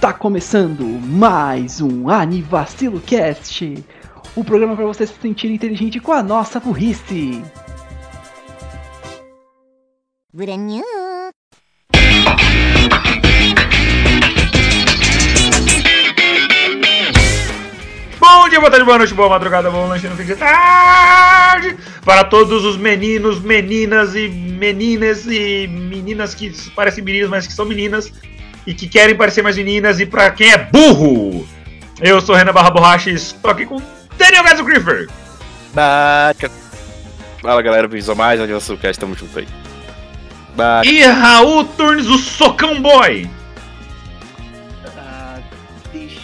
Tá começando mais um Anivacilo Cast, o programa para você se sentir inteligente com a nossa burrice. Bom dia, boa tarde, boa noite, boa madrugada, bom lanche no fim de tarde. Para todos os meninos, meninas e meninas e meninas que parecem meninas, mas que são meninas e que querem parecer mais meninas e para quem é burro. Eu sou Renan Barra Borracha e estou aqui com Daniel Gaso Griffer. Baca. Fala galera, bem-vindos a mais onde você quer, estamos juntos aí. Baca. E Raul Turnes, o Socão Boy. Ah, deixe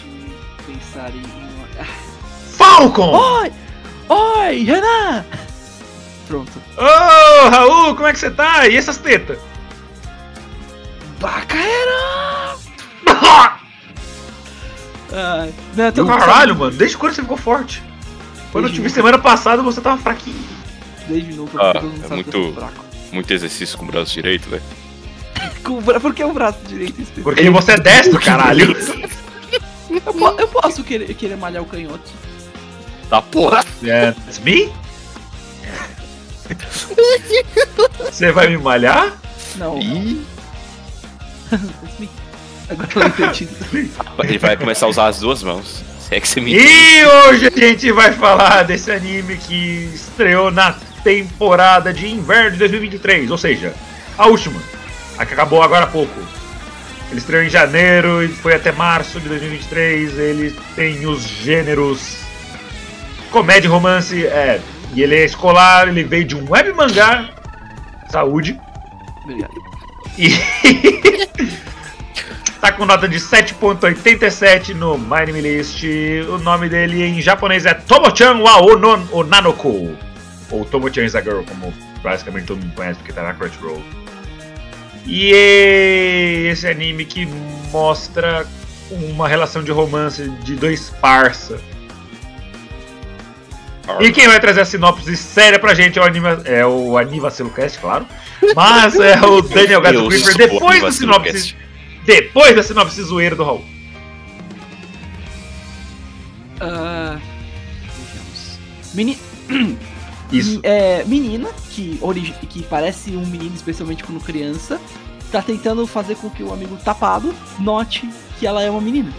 pensar em uma... Falcon! Oi! Oi, Renan! Pronto. Ô, Raul, como é que você tá? E essas tetas? Bacana! Ah, não, todo mundo Caralho, mano, desde quando você ficou forte? Quando eu te vi Desde semana passada, você tava fraquinho. Desde novo, Ah, todo mundo é muito- fraco. Muito exercício com o braço direito, velho. Bra- Por que o braço direito específico? Porque você é destro, caralho. Eu, po- eu posso querer, querer malhar o canhoto. Tá porra! É, it's me? Você vai me malhar? Não, me. Agora eu entendi. ele vai começar a usar as duas mãos. Se é que você me E hoje a gente vai falar desse anime que estreou na temporada de inverno de 2023, ou seja, a última, a que acabou agora há pouco. Ele estreou em janeiro e foi até março de 2023. Ele tem os gêneros comédia e romance, é, e ele é escolar, ele veio de um web mangá, saúde, Obrigado. E tá com nota de 7.87 no My List. O nome dele em japonês é Tomo-chan wa Onon Onanoko. Ou Tomo-chan is a Girl, como basicamente todo mundo conhece porque tá na Crunchyroll. E esse anime que mostra uma relação de romance de dois parça. E quem vai trazer a sinopse séria pra gente é o, anima, é o Anivacilo Cast, claro. Mas é o Daniel Gato Creeper depois da sinopse. Depois da sinopse zoeira do Raul. Vejamos. Meni... Isso. É, menina, que, origi... que parece um menino, especialmente quando criança, tá tentando fazer com que o amigo tapado note que ela é uma menina.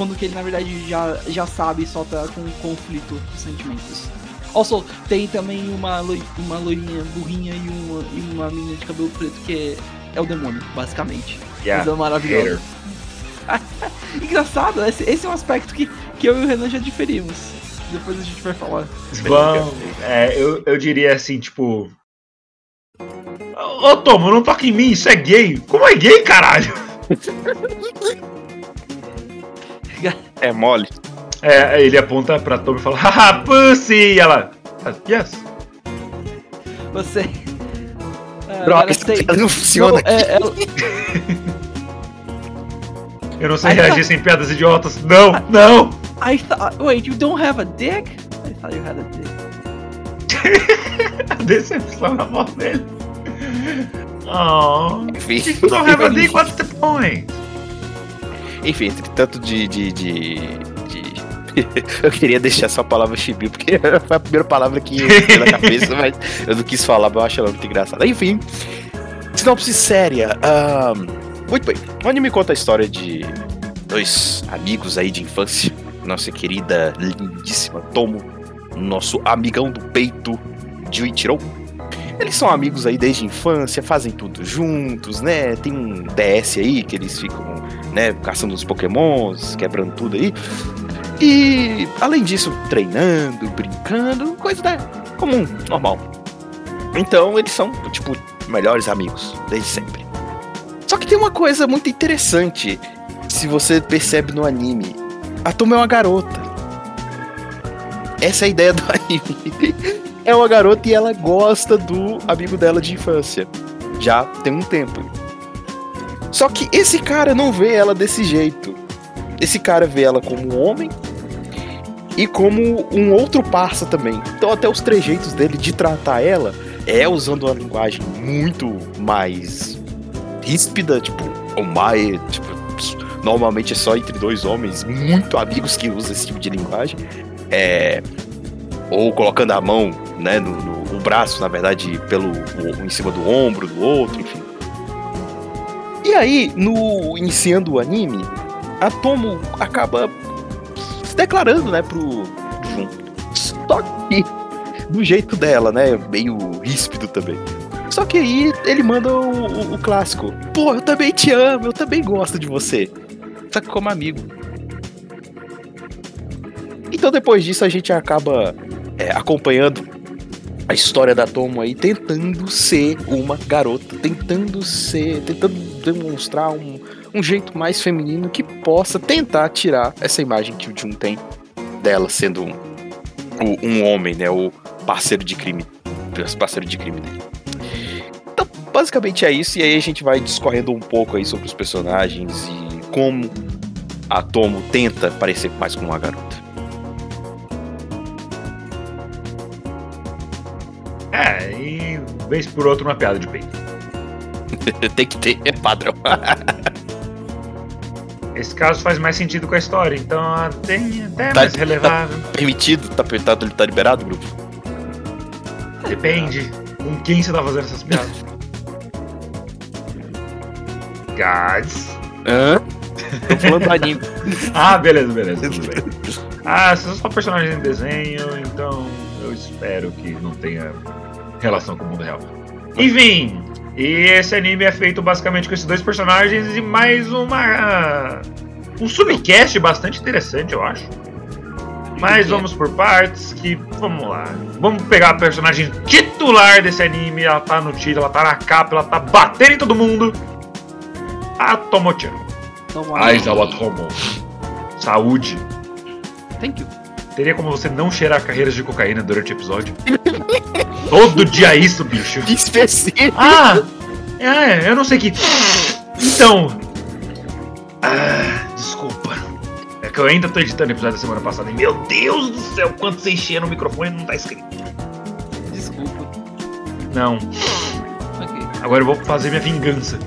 Quando que ele, na verdade, já, já sabe e só tá com um conflito de sentimentos. Also, tem também uma, loi... uma loirinha burrinha e uma, e uma menina de cabelo preto que é, é o demônio, basicamente. Yeah. Coisa maravilhosa. Hater. Engraçado, esse, esse é um aspecto que, que eu e o Renan já diferimos. Depois a gente vai falar. Vão, é, eu, eu diria assim, tipo. Ô ô, Tomo, não toca em mim, isso é gay. Como é gay, caralho? É mole. É, ele aponta pra Tomo e fala, haha, pussy! E ela, "Ah, yes. Você. Ah, essa tem- piada não funciona. Não, é- é- Eu não sei Aí tá. reagir sem piadas idiotas. Não, não! I thought. Wait, you don't have a dick? I thought you had a dick. A decepção na voz dele. Oh. You don't have a dick, what's the point? Enfim, entre tanto de. de, de, de- eu queria deixar só a palavra chibi, porque foi a primeira palavra que veio na cabeça, mas eu não quis falar, mas eu acho ela muito engraçada. Enfim, sinopse séria. ahn, muito bem, o anime conta a história de dois amigos aí de infância. Nossa querida, lindíssima Tomo, nosso amigão do peito, Juichiro. Eles são amigos aí desde a infância, fazem tudo juntos, né? Tem um DS aí que eles ficam né, caçando os pokémons, quebrando tudo aí. E além disso, treinando, brincando, coisa né, comum, normal. Então eles são, tipo, melhores amigos, desde sempre. Só que tem uma coisa muito interessante, se você percebe no anime. A Toma é uma garota. Essa é a ideia do anime. É uma garota e ela gosta do amigo dela de infância. Já tem um tempo. Só que esse cara não vê ela desse jeito. Esse cara vê ela como um homem e como um outro parça também. Então até os trejeitos dele de tratar ela é usando uma linguagem muito mais ríspida, tipo, o Mae, tipo, normalmente é só entre dois homens muito amigos que usam esse tipo de linguagem. É, ou colocando a mão, né, no, no o braço, na verdade, pelo em cima do ombro do outro, enfim. E aí, no iniciando o anime, a Tomo acaba se declarando, né, pro Jun. Só que do jeito dela, né, meio ríspido também. Só que aí ele manda o, o, o, clássico. Pô, eu também te amo, eu também gosto de você. Só que como amigo. Então depois disso a gente acaba é, acompanhando a história da Tomo aí tentando ser uma garota, tentando ser, tentando demonstrar um, um jeito mais feminino que possa tentar tirar essa imagem que o Jun tem dela sendo um, um homem, né, o parceiro de crime, parceiro de crime dele. Então, basicamente é isso e aí a gente vai discorrendo um pouco aí sobre os personagens e como a Tomo tenta parecer mais com uma garota. É, e vez por outra uma piada de peito. Tem que ter, é padrão. Esse caso faz mais sentido com a história, então tem até tá, mais relevável. Tá permitido? Tá, tá, tá liberado, grupo? Depende. Com quem você tá fazendo essas piadas? Guys. Hã? Tô falando do anime. ah, beleza, beleza, tudo bem. Ah, são só personagens em desenho, então eu espero que não tenha relação com o mundo real. Enfim, e esse anime é feito basicamente com esses dois personagens e mais uma. um subcast bastante interessante, eu acho. Mas vamos por partes, que vamos lá. Vamos pegar a personagem titular desse anime, ela tá no tiro, ela tá na capa, ela tá batendo em todo mundo. A Tomo-chan. Aizawa Tomo. Saúde. Thank you. Teria como você não cheirar carreiras de cocaína durante o episódio? Todo dia isso, bicho. Que específico. Ah! É, eu não sei que. Então. Ah, desculpa. É que eu ainda tô editando o episódio da semana passada e meu Deus do céu, quanto você enchia no microfone não tá escrito. Desculpa. Não. Ok. Agora eu vou fazer minha vingança.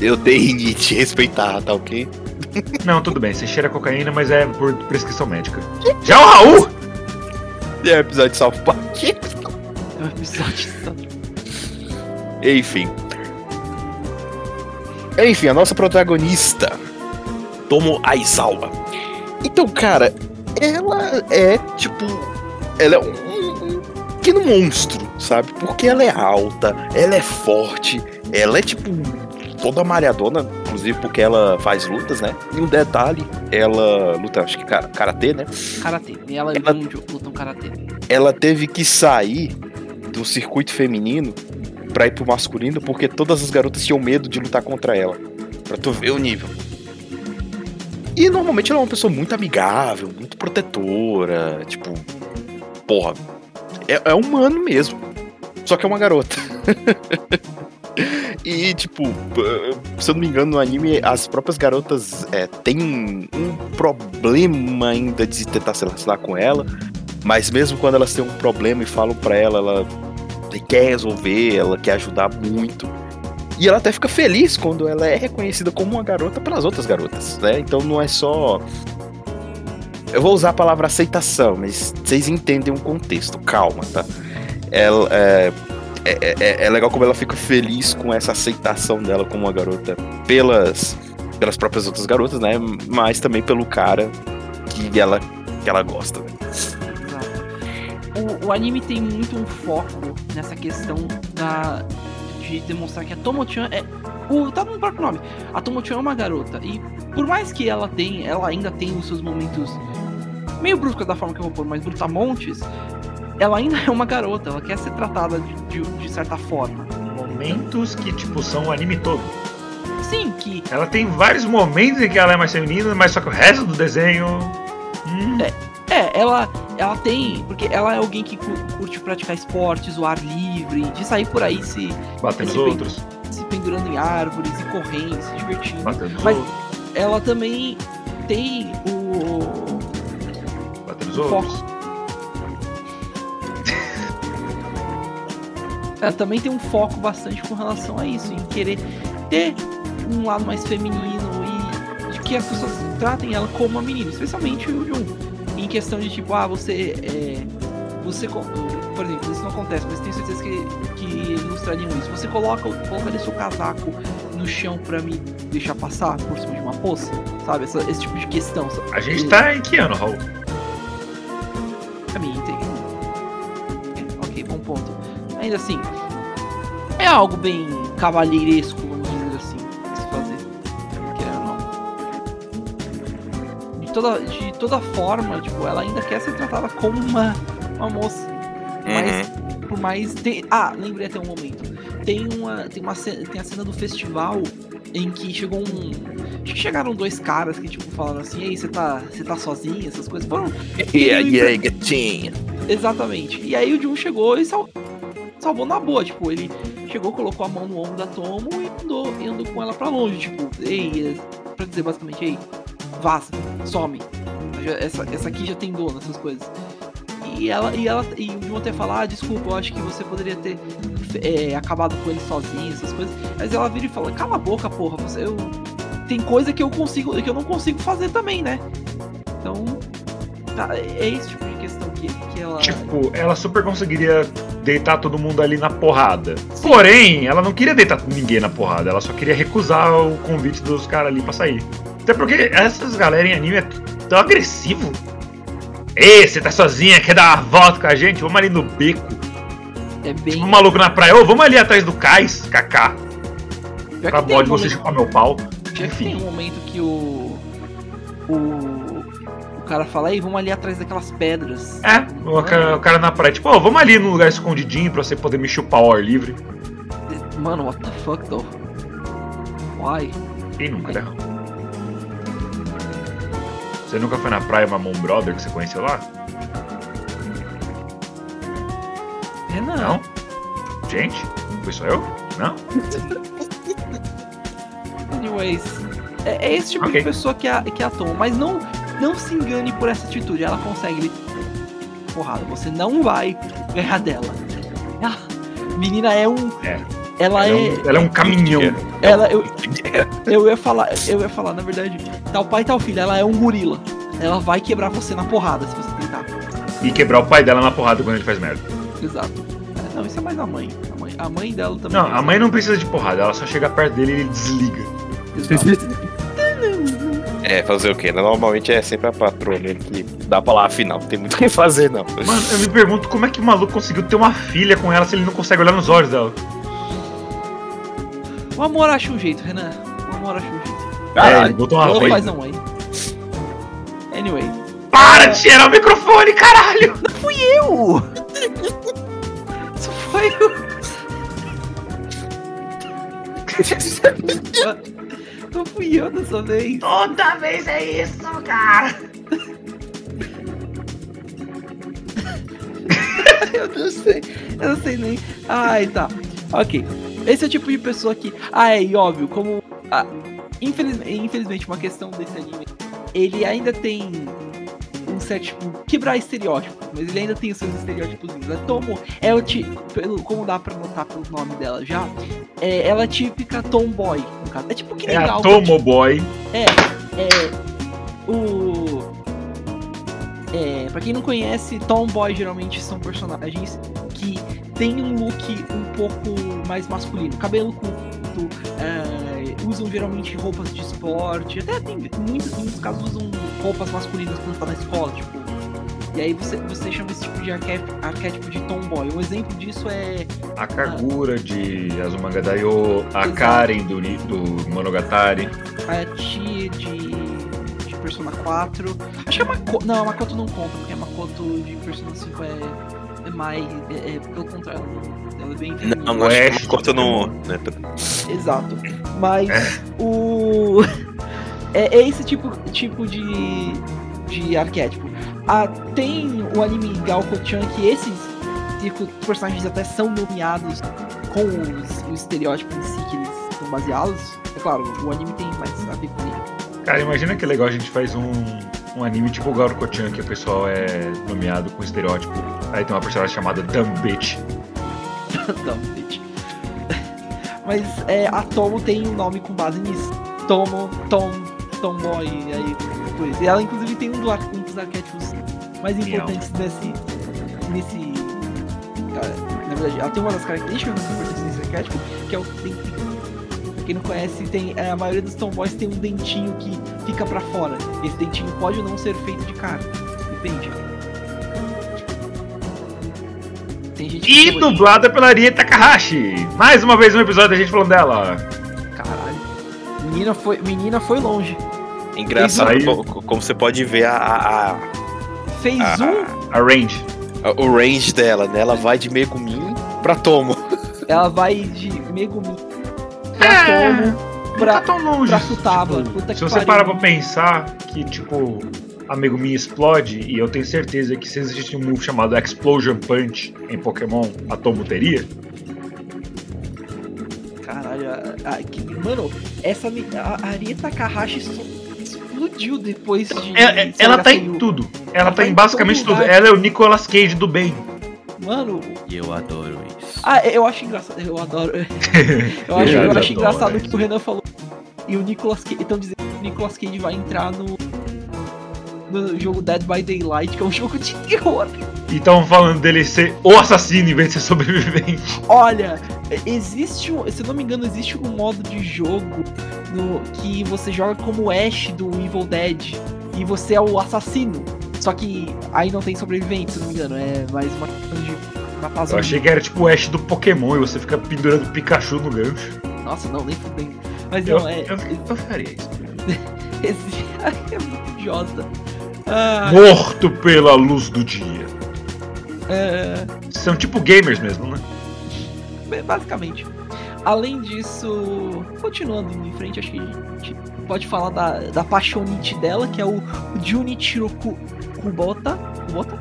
Eu dei te respeitar, tá ok? Não, tudo bem, você cheira cocaína, mas é por prescrição médica. Já o Raul! É o episódio de South Park. É um episódio Enfim. Enfim, a nossa protagonista, Tomo Aizawa. Então, cara, ela é tipo. Ela é um, um pequeno monstro, sabe? Porque ela é alta, ela é forte, ela é tipo toda malhadona, inclusive porque ela faz lutas, né? E um detalhe, ela luta, acho que karatê, né? Karatê. E ela, ela luta um karatê. Ela teve que sair do circuito feminino pra ir pro masculino porque todas as garotas tinham medo de lutar contra ela. Pra tu ver o nível. E normalmente ela é uma pessoa muito amigável, muito protetora, tipo. Porra. É, é humano mesmo. Só que é uma garota. E, tipo, se eu não me engano, no anime, as próprias garotas é, têm um problema ainda de tentar se relacionar com ela. Mas mesmo quando elas têm um problema e falam pra ela, ela quer resolver, ela quer ajudar muito. E ela até fica feliz quando ela é reconhecida como uma garota pelas outras garotas, né? Então não é só. Eu vou usar a palavra aceitação, mas vocês entendem o contexto, calma, tá? Ela, é, é, é, é, é, legal como ela fica feliz com essa aceitação dela como uma garota pelas, pelas próprias outras garotas, né? Mas também pelo cara que ela, que ela gosta. Né? O, o anime tem muito um foco nessa questão da, de demonstrar que a Tomo-chan é. O, tá no próprio nome. A Tomo-chan é uma garota. E por mais que ela tem, ela ainda tem os seus momentos meio bruscos da forma que eu vou pôr, mas brutamontes, ela ainda é uma garota, ela quer ser tratada de, de, de certa forma. Momentos que, tipo, são o anime todo. Sim, que. Ela tem vários momentos em que ela é mais feminina, mas só que o resto do desenho. Hum. É, é, ela, ela tem. Porque ela é alguém que curte praticar esportes, o ar livre, de sair por aí se. Batendo os outros. Se pendurando em árvores e correndo, se divertindo. Batendo mas outros. ela também tem o. Batendo os outros. ela também tem um foco bastante com relação a isso, em querer ter um lado mais feminino e de que as pessoas tratem ela como uma menina, especialmente o Jun. Em questão de tipo, ah, você é, você por exemplo, isso não acontece, mas tenho certeza que, que ilustrariam isso. Você coloca, colocaria seu casaco no chão pra me deixar passar por cima de uma poça, sabe? Essa- esse tipo de questão. sabe? A gente tá em que ano, Raul? A tem... é, ok, bom ponto. Ainda assim, é algo bem cavalheiresco, toda, de toda forma, tipo, ela ainda quer ser tratada como uma, uma moça. Mas, por mais. Tem... Ah, lembrei até um momento. Tem uma. Tem uma tem a cena do festival em que chegou um. Acho que chegaram dois caras que, tipo, falaram assim, ei, você tá. Você tá sozinho, essas coisas. Foram E aí, e aí, gatinha? Exatamente. E aí o Jun chegou e sal- salvou na boa. Tipo, ele chegou, colocou a mão no ombro da Tomo e andou, e andou com ela pra longe. Tipo, ei, é, pra dizer basicamente, ei, vaza, some. Essa, essa aqui já tem dono, essas coisas. E ela, e ela, e o Jun até falar, ah, desculpa, eu acho que você poderia ter é, acabado com ele sozinho, essas coisas. Mas ela vira e fala, cala a boca, porra, você, eu, tem coisa que eu consigo, que eu não consigo fazer também, né? Então, tá, é esse tipo de questão que, que ela. Tipo, ela super conseguiria deitar todo mundo ali na porrada. Porém, ela não queria deitar ninguém na porrada, ela só queria recusar o convite dos caras ali pra sair. Até porque essas galera em anime é tão agressivo. Ei, você tá sozinha, quer dar uma volta com a gente? Vamos ali no beco. É bem. Um maluco na praia, ô, vamos ali atrás do cais, kaká. Pra bode um você momento, chupar meu pau. já que tem um momento que o. O. O cara fala, ei, vamos ali atrás daquelas pedras. É, o cara, o cara na praia, tipo, ô, vamos ali num lugar escondidinho pra você poder me chupar ao ar livre. Mano, what the fuck, though? Why? Quem nunca, né? Você nunca foi na praia Mamon Brother que você conheceu lá? Renan. Não? Gente? Foi só eu? Não? Anyways. É, é esse tipo Ok. de pessoa que a, que a. Mas não, não se engane por essa atitude. Ela consegue. Porrada, você não vai ganhar dela. Ah, menina é um. É. Ela, Ela é é. um, ela é um caminhão. Ela, eu, eu ia falar, eu ia falar, na verdade, tal pai, tal filho, ela é um gorila. Ela vai quebrar você na porrada se você tentar. E quebrar o pai dela na porrada quando ele faz merda. Exato. É, não, isso é mais a mãe. A mãe, a mãe dela também. Não, a mãe não precisa de porrada, ela só chega perto dele e ele desliga. Exato. É, fazer o quê? Normalmente é sempre a patroa mesmo que dá a palavra final. Não tem muito o que fazer, não. Mano, eu me pergunto como é que o maluco conseguiu ter uma filha com ela se ele não consegue olhar nos olhos dela. O amor acha um jeito, Renan. O amor acha um jeito. É, ele botou uma vez. faz um aí. Anyway. Para de cheirar o microfone, caralho! Eu! Isso foi o. Não fui eu dessa vez. Toda vez é isso, cara! Eu não sei. Eu não sei nem. Ai, tá. Ok. Esse é o tipo de pessoa que. Ah, é, e óbvio, como. ah, infeliz- Infelizmente, uma questão desse anime. Ele ainda tem um certo, tipo, quebrar estereótipo, mas ele ainda tem os seus estereótipos. A Tomo é o tipo, como dá pra notar pelo nome dela já, é, ela é típica tomboy, no caso. É tipo que nem É a Galva, Tomoboy. é, o. É, pra quem não conhece, Tomboy geralmente são personagens que têm um look um pouco mais masculino. Cabelo curto, é, usam geralmente roupas de esporte, até tem muitos, muitos casos usam roupas masculinas quando tá na escola, tipo. E aí você, você chama esse tipo de arquétipo, de tomboy. Um exemplo disso é A Kagura de Azumanga Daioh, a. Karen do, do Monogatari. a Tia de, de Persona 4. Acho que a Makoto. Não, a Makoto não conta, porque a Makoto de Persona 5 é, é mais. É, é pelo contrário, ela é bem feminina. Não, Oeste, uma conta no. né, Exato. Mas o. É, é esse tipo, tipo de, de arquétipo. Ah, tem o anime Galko-chan que esses tipo, personagens até são nomeados com os, o estereótipo em si que eles são baseados. É claro, o anime tem mais a ver com ele. Cara, imagina que legal a gente faz um, um anime tipo o Garuko-chan, que o pessoal é nomeado com estereótipo. Aí tem uma personagem chamada Dumb Bitch. Dumb bitch. Mas é, a Tomo tem um nome com base nisso. Tomo, Tom, Tomboy, e aí depois. E ela inclusive tem um, do, um dos arquétipos mais importantes nesse. nesse. cara, Na verdade, ela tem uma das características mais importantes nesse arquétipo, que é o dentinho. Pra quem não conhece, tem, é, a maioria dos tomboys tem um dentinho que fica pra fora. Esse dentinho pode ou não ser feito de carne. Depende. Tem gente E dublada pela Rie Takahashi. Mais uma vez um episódio da gente falando dela. Caralho. Menina foi, menina foi longe. Engraçado co- como você pode ver a, a- Fez a- um, A Range. a- o range dela, né? Ela vai de Megumin pra Tomo. ela vai de Megumi pra É, Tomo, Não pra, tá tão longe. pra Futaba. Tipo, Puta se que você pariu. parar pra pensar que, tipo, amigo minha explode, e eu tenho certeza que se existisse um move chamado Explosion Punch em Pokémon, a teria. Caralho, a, a- que- mano, essa a a Aria Takahashi só explodiu depois de. É- é- ela tá em tudo. Ela Ela tá tá em basicamente tudo. Ela é o Nicolas Cage do bem. Mano, E eu adoro isso. ah, eu acho engraçado. Eu adoro. eu acho, Eu eu acho adoro, engraçado o que o Renan falou. E o Nicolas Cage. Estão dizendo que o Nicolas Cage vai entrar no. No jogo Dead by Daylight, que é um jogo de terror. E estavam falando dele ser o assassino em vez de ser sobrevivente. Olha, existe um, se eu não me engano, existe um modo de jogo no que você joga como Ash do Evil Dead e você é o assassino. Só que aí não tem sobrevivente, se eu não me engano, é mais uma questão de matar Eu achei que era tipo o Ash do Pokémon e você fica pendurando Pikachu no gancho. Nossa, não, nem fudendo. Mas Eu, não, é. eu, eu faria isso. É muito idiota. Ah, Morto pela luz do dia. é, São tipo gamers mesmo, né? Basicamente. Além disso, continuando em frente, acho que a gente pode falar da, da paixonite dela, que é o Junichiro Ku- Kubota. Kubota?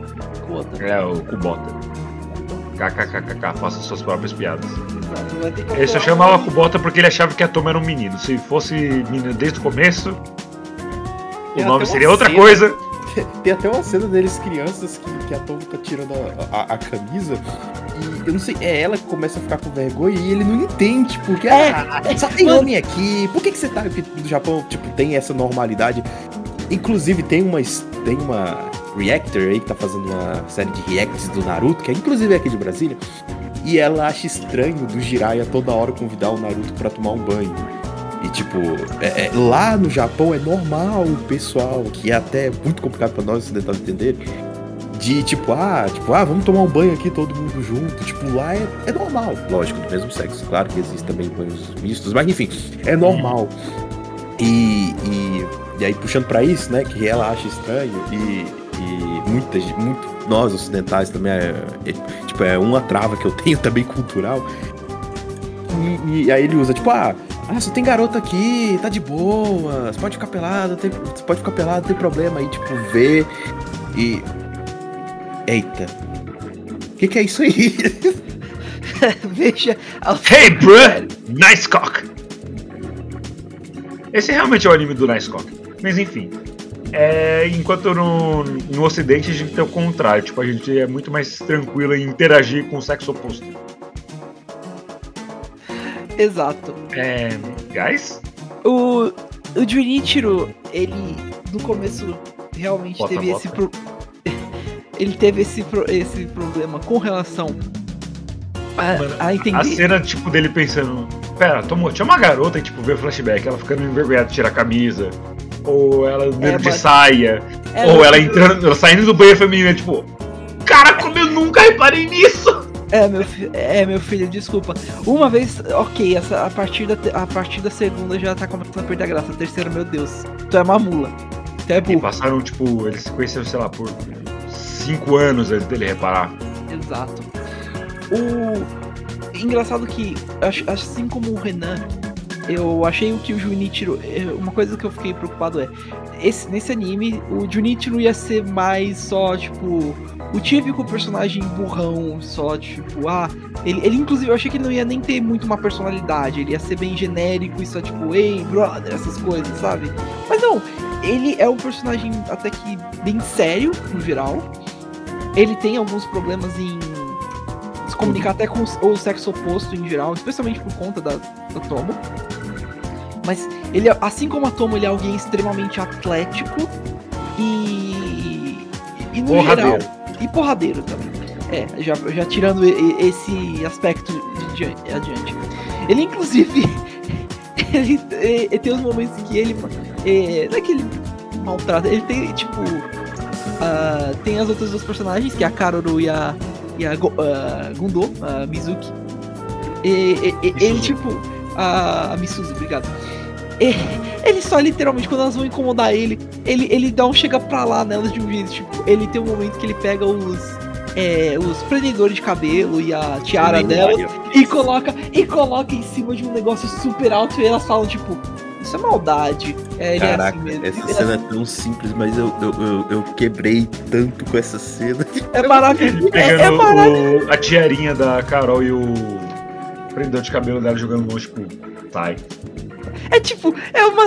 Kubota. É o Kubota. KKKKK, faça suas próprias piadas. Exato, Ele só chamava um- Kubota porque ele achava que a Toma era um menino. Se fosse menina desde o começo, o Tem nome seria outra cena- coisa. Tem até uma cena deles crianças que, que a Tom tá tirando a, a- a camisa e eu não sei, é ela que começa a ficar com vergonha e ele não entende, porque É, ah, só tem mano. homem aqui, por que, que você tá aqui no Japão, tipo, tem essa normalidade. Inclusive tem uma, tem uma reactor aí que tá fazendo uma série de reacts do Naruto, que é inclusive aqui de Brasília, e ela acha estranho do Jiraiya toda hora convidar o Naruto pra tomar um banho. Tipo, é- é- lá no Japão é normal o pessoal, que é até muito complicado pra nós ocidentais entender, de tipo, ah, tipo, ah, vamos tomar um banho aqui todo mundo junto. Tipo, lá é, é normal. Lógico, do mesmo sexo. Claro que existem também banhos mistos, mas enfim, é normal. E, e, e aí, puxando pra isso, né, que ela acha estranho e, e muita muito, nós ocidentais também, é, é, tipo, é uma trava que eu tenho também cultural. E, e aí ele usa, tipo, ah, ah, só tem garota aqui, tá de boa, você pode ficar pelado, tem, você pode ficar pelado, tem problema. Aí, tipo, vê e. Eita. O que, que é isso aí? Veja. Hey, bruh! Nice cock! Esse realmente é o anime do Nice cock. Mas enfim. É, enquanto no, no ocidente a gente tem o contrário. Tipo, a gente é muito mais tranquilo em interagir com o sexo oposto. Exato. É. Guys? O, o Junichiro, ele no começo realmente Bota, teve bota. esse pro... ele teve esse, pro- esse problema com relação a, a A entender. cena, tipo, dele pensando. Pera, tomou, tinha uma garota e, tipo, vê o flashback, ela ficando envergonhada de tirar a camisa. Ou ela dentro de mas- saia. É, ou ela entrando, ela saindo do banheiro feminino, tipo. Cara, como eu nunca reparei nisso! É meu, é, meu filho, desculpa. Uma vez, ok, essa, a, partir da, a partir da segunda já tá começando a perder a graça. A terceira, meu Deus, tu é uma mula. Tu é E passaram, tipo, eles se conheceram, sei lá, por cinco anos antes dele reparar. Exato. O. Engraçado que, assim como o Renan, eu achei que o Junichiro. eh, Uma coisa que eu fiquei preocupado é. Esse, nesse anime, o Junichiro ia ser mais só, tipo. O típico personagem burrão, só tipo, ah. Ele, ele inclusive, eu achei que ele não ia nem ter muito uma personalidade. Ele ia ser bem genérico e só, tipo, ei, brother, essas coisas, sabe? Mas não, ele é um personagem até que bem sério, no geral. Ele tem alguns problemas em se comunicar até com o sexo oposto em geral, especialmente por conta da, o Tomo. Mas ele, assim como a Tomo, ele é alguém extremamente atlético e. E no Porradeiro. geral. E porradeiro também. É, já, já tirando esse aspecto adiante. Ele, inclusive. ele, é, tem uns momentos que ele. É, não é que ele maltrata, ele tem, tipo. ah, tem as outras duas personagens, que é a Karoru e a, e a ah, Gundo, a Mizuki. E, e- ele, tipo. A, a Misuzu, obrigado. E- ele só literalmente, quando elas vão incomodar ele, ele, ele dá um chega pra lá nelas de um jeito. Tipo, ele tem um momento que ele pega os. é, os prendedores de cabelo e a tiara delas e coloca, e coloca em cima de um negócio super alto e elas falam, tipo, isso é maldade. É, ele Caraca, é assim mesmo. essa É cena é tão simples, mas eu, eu, eu, eu quebrei tanto com essa cena. É maravilhoso. É, é maravilhoso. o- a tiarinha da Carol e o prendedor de cabelo dela jogando longe, tipo, sai. É tipo, é uma.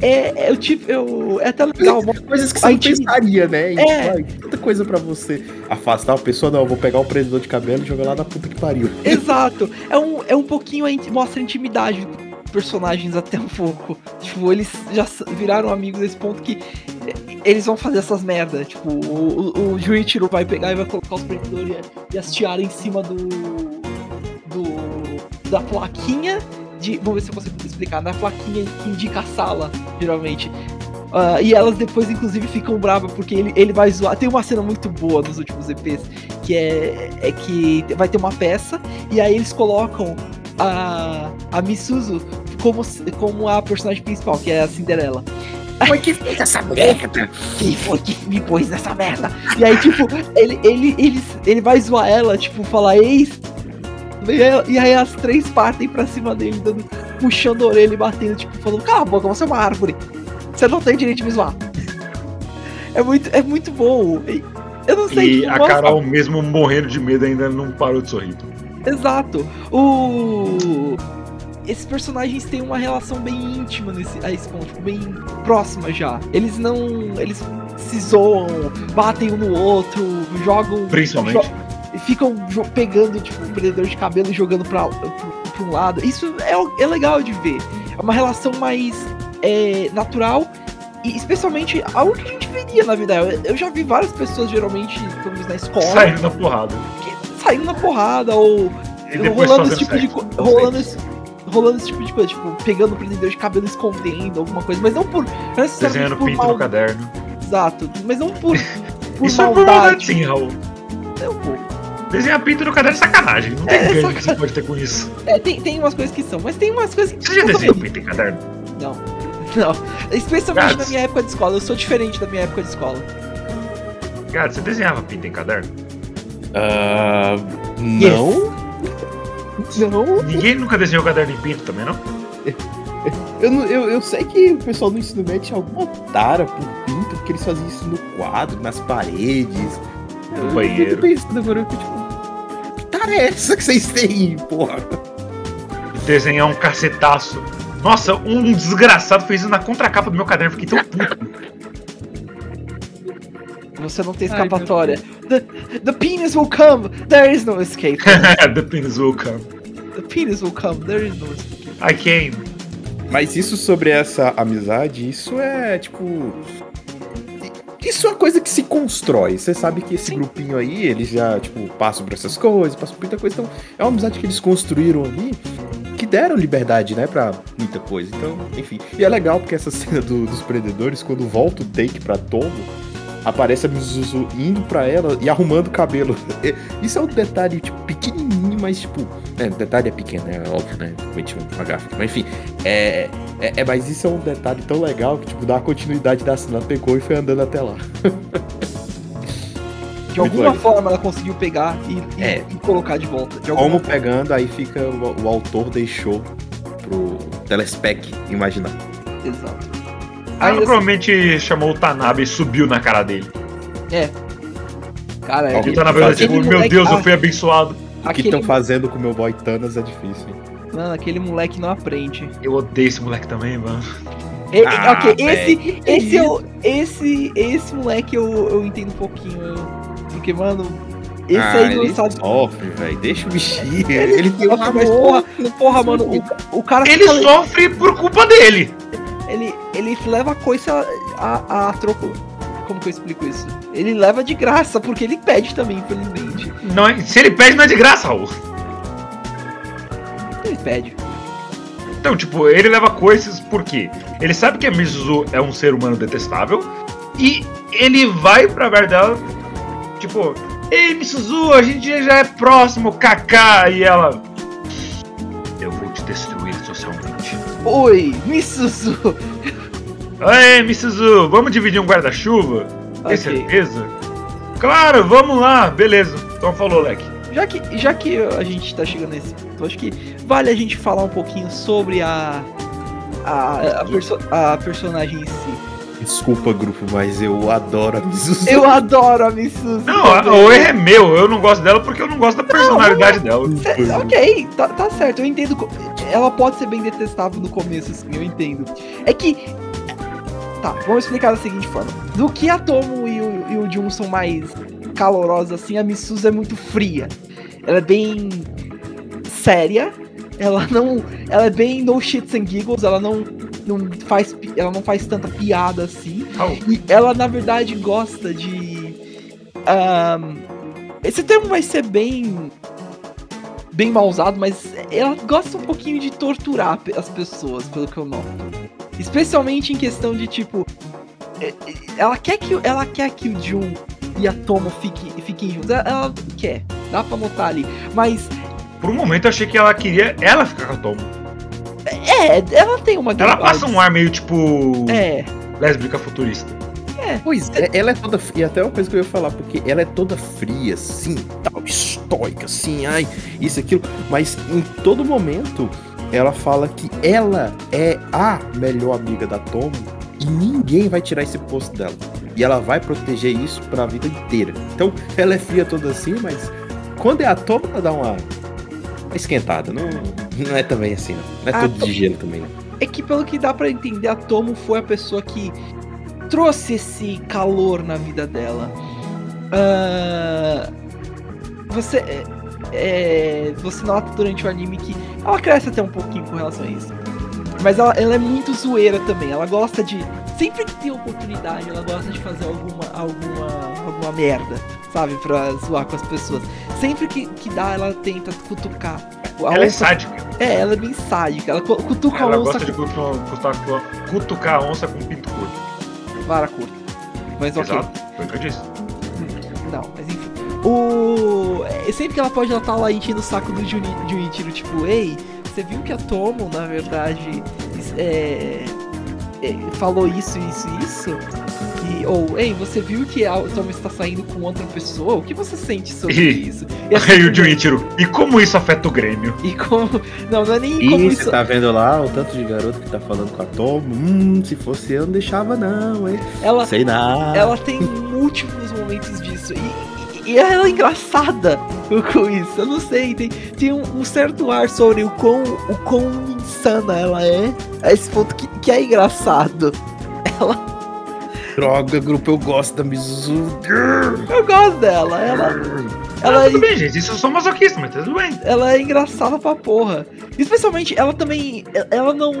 É, é, é tipo. Eu, é até legal. uma- Coisas que você não pensaria, né? E, É. tanta coisa pra você afastar a pessoa, não, eu vou pegar o prendedor de cabelo e jogar lá na puta que pariu. Exato. É um, é um pouquinho. Mostra a intimidade dos personagens até um pouco. Tipo, eles já viraram amigos nesse ponto que. eh, Eles vão fazer essas merda. Tipo, o, o, o Juichiro vai pegar e vai colocar os prendedores e e as tiaras em cima do. do. da plaquinha de. Vamos ver se eu consigo explicar. Na plaquinha que indica a sala, geralmente. Ah, e elas depois, inclusive, ficam bravas porque ele, ele vai zoar. Tem uma cena muito boa nos últimos EPs, que é, é que vai ter uma peça, e aí eles colocam a, a Misuzu como, como a personagem principal, que é a Cinderela. Foi que fez essa merda? Quem foi que me pôs nessa merda? E aí, tipo, ele, ele, ele, ele vai zoar ela, tipo, falar ex. E aí- E aí as três partem pra cima dele, dando, puxando a orelha e batendo, tipo, falando, cala a boca, você é uma árvore. Você não tem direito de me zoar. É muito, é muito bom. Eu não sei, E tipo, a Carol, mesmo morrendo de medo, ainda não parou de sorrir. Exato. O. Esses personagens têm uma relação bem íntima nesse, a esse ponto, tipo, bem próxima já. Eles não. Eles se zoam, batem um no outro, jogam. Principalmente. jo- e ficam pegando, tipo, um prendedor de cabelo e jogando pra, pra, pra um lado. Isso é, é legal de ver. É uma relação mais é, natural. E especialmente algo que a gente veria na vida. Eu, eu já vi várias pessoas, geralmente, menos na escola, Saindo na porrada. que- saindo na porrada ou depois rolando esse tipo de sexo. coisa. Rolando esse, rolando esse tipo de coisa, tipo, pegando o prendedor de cabelo e escondendo alguma coisa, mas não por. Não Desenhando por pinto mal, no caderno. Exato, mas não por. por Isso é por maldade sim, Raul. É um pouco. Desenhar pinto no caderno é sacanagem. Não tem É, ganho que você pode ter com isso. É, tem, tem umas coisas que são, mas tem umas coisas que. Você já desenhou pinto em caderno? Não. Não. Especialmente na minha época de escola. Eu sou diferente da minha época de escola. Cara, você desenhava pinto em caderno? Ah, não? Não. Ninguém nunca desenhou caderno em pinto também, não? Eu, eu, eu sei que o pessoal no ensino médio tinha alguma tara por pinto, porque eles faziam isso no quadro, nas paredes. Eu banheiro. fico pensando agora, eu tipo, que tara é essa que vocês têm, porra? Desenhar um cacetaço. Nossa, um desgraçado fez isso na contracapa do meu caderno. Fiquei tão puto. Você não tem Ai, escapatória. The, the penis will come. There is no escape. The penis will come. The penis will come. There is no escape. I came. Mas isso sobre essa amizade, isso é tipo. Isso é uma coisa que se constrói. Você sabe que esse Sim. grupinho aí, eles já, tipo, passam por essas coisas, passam por muita coisa. Então, é uma amizade que eles construíram ali, que deram liberdade, né, pra muita coisa. Então, enfim. E é legal porque essa cena do- dos prendedores, quando volta o take pra Tomo, aparece a Mizuzu indo pra ela e arrumando o cabelo. Isso é um detalhe, tipo, pequenininho, mas, tipo. É, o detalhe é pequeno, é óbvio, né? Cometi uma gafe. Mas, enfim. É, é, é, mas isso é um detalhe tão legal que, tipo, dá a continuidade da cena. Pegou e foi andando até lá. De Muito alguma legal. forma ela conseguiu pegar e, e- É. e colocar de volta. De Como alguma pegando, aí fica. O, o autor deixou pro telespec imaginar. Exato. Ela Ainda assim, provavelmente chamou o Tanabe e subiu na cara dele. cara, Ó, E aquele, o Tanabe tipo, meu moleque- Deus, eu fui abençoado. O que estão fazendo com o meu boy Thanos é difícil, hein? mano, aquele moleque não aprende. Eu odeio esse moleque também, mano. E- Ah, ok, velho, esse, esse, eu, esse, esse moleque eu, eu entendo um pouquinho. eu- porque, mano, Esse ah, aí não ele sabe. sofre, velho. Deixa o bichinho. Ele tem um mas porra, porra, mano, o, o cara Ele fica- sofre por culpa dele. Ele, ele leva a coisa a, a troco. Como que eu explico isso? Ele leva de graça, porque ele pede também, infelizmente. Não é- se ele pede, não é de graça, Raul. Ele pede. Então, tipo, ele leva coisas porque ele sabe que a Mizuzu é um ser humano detestável e ele vai pra ver dela, tipo, ei Mizuzu, a gente já é próximo, kaká, e ela. Eu vou te destruir. Oi, Misuzu! Ei, Mizuzu, vamos dividir um guarda-chuva? Tem Ok. certeza? Claro, vamos lá, beleza. Então falou, Leque. Já que, já que a gente tá chegando nesse ponto, acho que vale a gente falar um pouquinho sobre a. A, a, perso- a personagem em si. Desculpa, grupo, mas eu adoro a Mizuzu. Eu adoro a Misuzu. Não, o erro é meu, eu não gosto dela porque eu não gosto da personalidade dela. Cê- ok, tá, tá certo, eu entendo. Ela pode ser bem detestável no começo, sim, eu entendo. É que. Tá, vamos explicar da seguinte forma. Do que a Tomo e o, e o Jun são mais calorosos, assim, a Misuzu é muito fria. Ela é bem séria. Ela não. Ela é bem no shits and giggles, ela não. Não faz, ela não faz tanta piada assim. Raul, E ela, na verdade, gosta de. ahn, esse termo vai ser bem. Bem mal usado, mas ela gosta um pouquinho de torturar as pessoas, pelo que eu noto. Especialmente em questão de tipo. é- é- Ela quer que, o- ela quer que o Jun e a Tomo fiquem, fiquem juntos. Ela, ela quer, dá pra notar ali. Mas, por um momento eu achei que ela queria ela ficar com a Tomo. É, ela tem uma Ela passa um ar meio tipo. É, lésbica futurista. Pois é, ela é toda. E até uma coisa que eu ia falar, porque ela é toda fria, assim, tal, estoica, assim, ai, isso, aquilo. Mas em todo momento ela fala que ela é a melhor amiga da Tomo e ninguém vai tirar esse posto dela. E ela vai proteger isso pra vida inteira. Então ela é fria toda assim, mas quando é a Tomo, ela dá uma. uma esquentada. Não, não é também assim, não. Não é A tudo To- de gelo também, não. É que pelo que dá pra entender, a Tomo foi a pessoa que trouxe esse calor na vida dela. Ah, você é, é, você nota durante o anime que ela cresce até um pouquinho com relação a isso. Mas ela, ela é muito zoeira também. Ela gosta de sempre que tem oportunidade, ela gosta de fazer alguma alguma alguma merda, sabe, Pra zoar com as pessoas. Sempre que, que dá, ela tenta cutucar. A ela é sádica. é, ela é bem sádica. Ela cu- cutuca Ela a onça gosta de cutu- cutucar, cutucar a onça com pinto curto. vara curta. Mas ok. Exato, foi o que eu disse. Não, mas enfim. O. é, Sempre que ela pode, ela tá lá enchendo o saco do Juni- Junichiro, tipo, ei, você viu que a Tomo, na verdade, é, é, falou isso, isso e isso? E, ou, ei, você viu que a Tomo está saindo com outra pessoa? O que você sente sobre E- isso? E, assim, Aí o Junichiro, e como isso afeta o Grêmio? e como. Não, não é nem como E isso. você tá vendo lá o tanto de garoto que tá falando com a Tomo? Hum, se fosse eu não deixava não, hein? Ela, Sei nada. ela tem múltiplos momentos disso. E, e- ela é engraçada com isso. Eu não sei, tem, tem um, um certo ar sobre o quão, o quão insana ela é. A esse ponto que, que é engraçado. Droga, grupo, eu gosto da Mizuzu. Eu gosto dela. Ela, ela, ah, é, tudo bem, gente, isso eu sou masoquista, mas tudo bem. ela é engraçada pra porra. Especialmente, ela também. Ela não.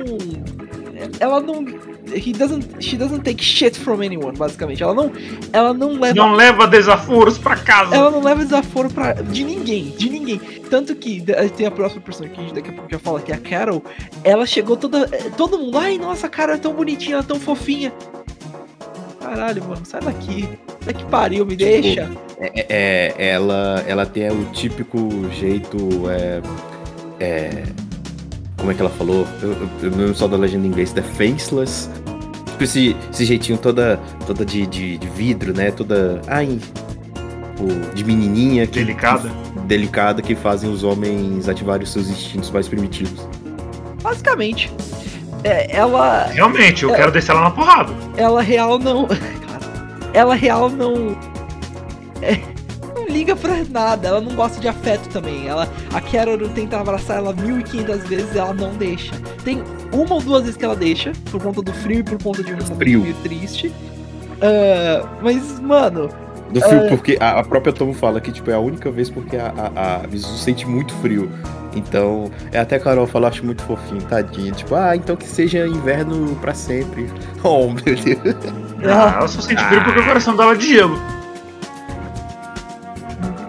Ela não. He doesn't, she doesn't take shit from anyone, basicamente. Ela não. Ela não leva Não leva desaforos pra casa. Ela não leva desaforo pra, de ninguém, de ninguém. Tanto que tem a próxima personagem que a gente daqui a pouco já fala, que é a Carol. Ela chegou toda. eh, Todo mundo, ai, nossa, a Carol é tão bonitinha, ela é tão fofinha. Caralho, mano, sai daqui. Sai que pariu, me deixa. É, é, ela, ela tem o típico jeito. É, é, como é que ela falou? Eu, eu, eu não lembro só da legenda em inglês, the faceless. Tipo esse, esse jeitinho toda, toda de, de, de vidro, né? Toda. Ai. tipo, de menininha. Que, Delicada. que- delicada que fazem os homens ativarem os seus instintos mais primitivos. Basicamente. É, ela. Realmente, eu É. quero descer ela na porrada. Ela real não. Cara, ela real não. é, não liga pra nada, ela não gosta de afeto também. Ela, a Carol tenta abraçar ela 1500 vezes e ela não deixa. Tem uma ou duas vezes que ela deixa, por conta do frio e por conta de um Frio. meio triste. Ah, mas, mano, Do frio, porque a, a própria Tomo fala que tipo, é a única vez porque a, a, a Mizu sente muito frio. Então, é até a Carol fala, acho muito fofinho, tadinha. Tipo, ah, então que seja inverno pra sempre. Oh, meu Deus. Ah, ela só sente frio porque o coração dela é de gelo.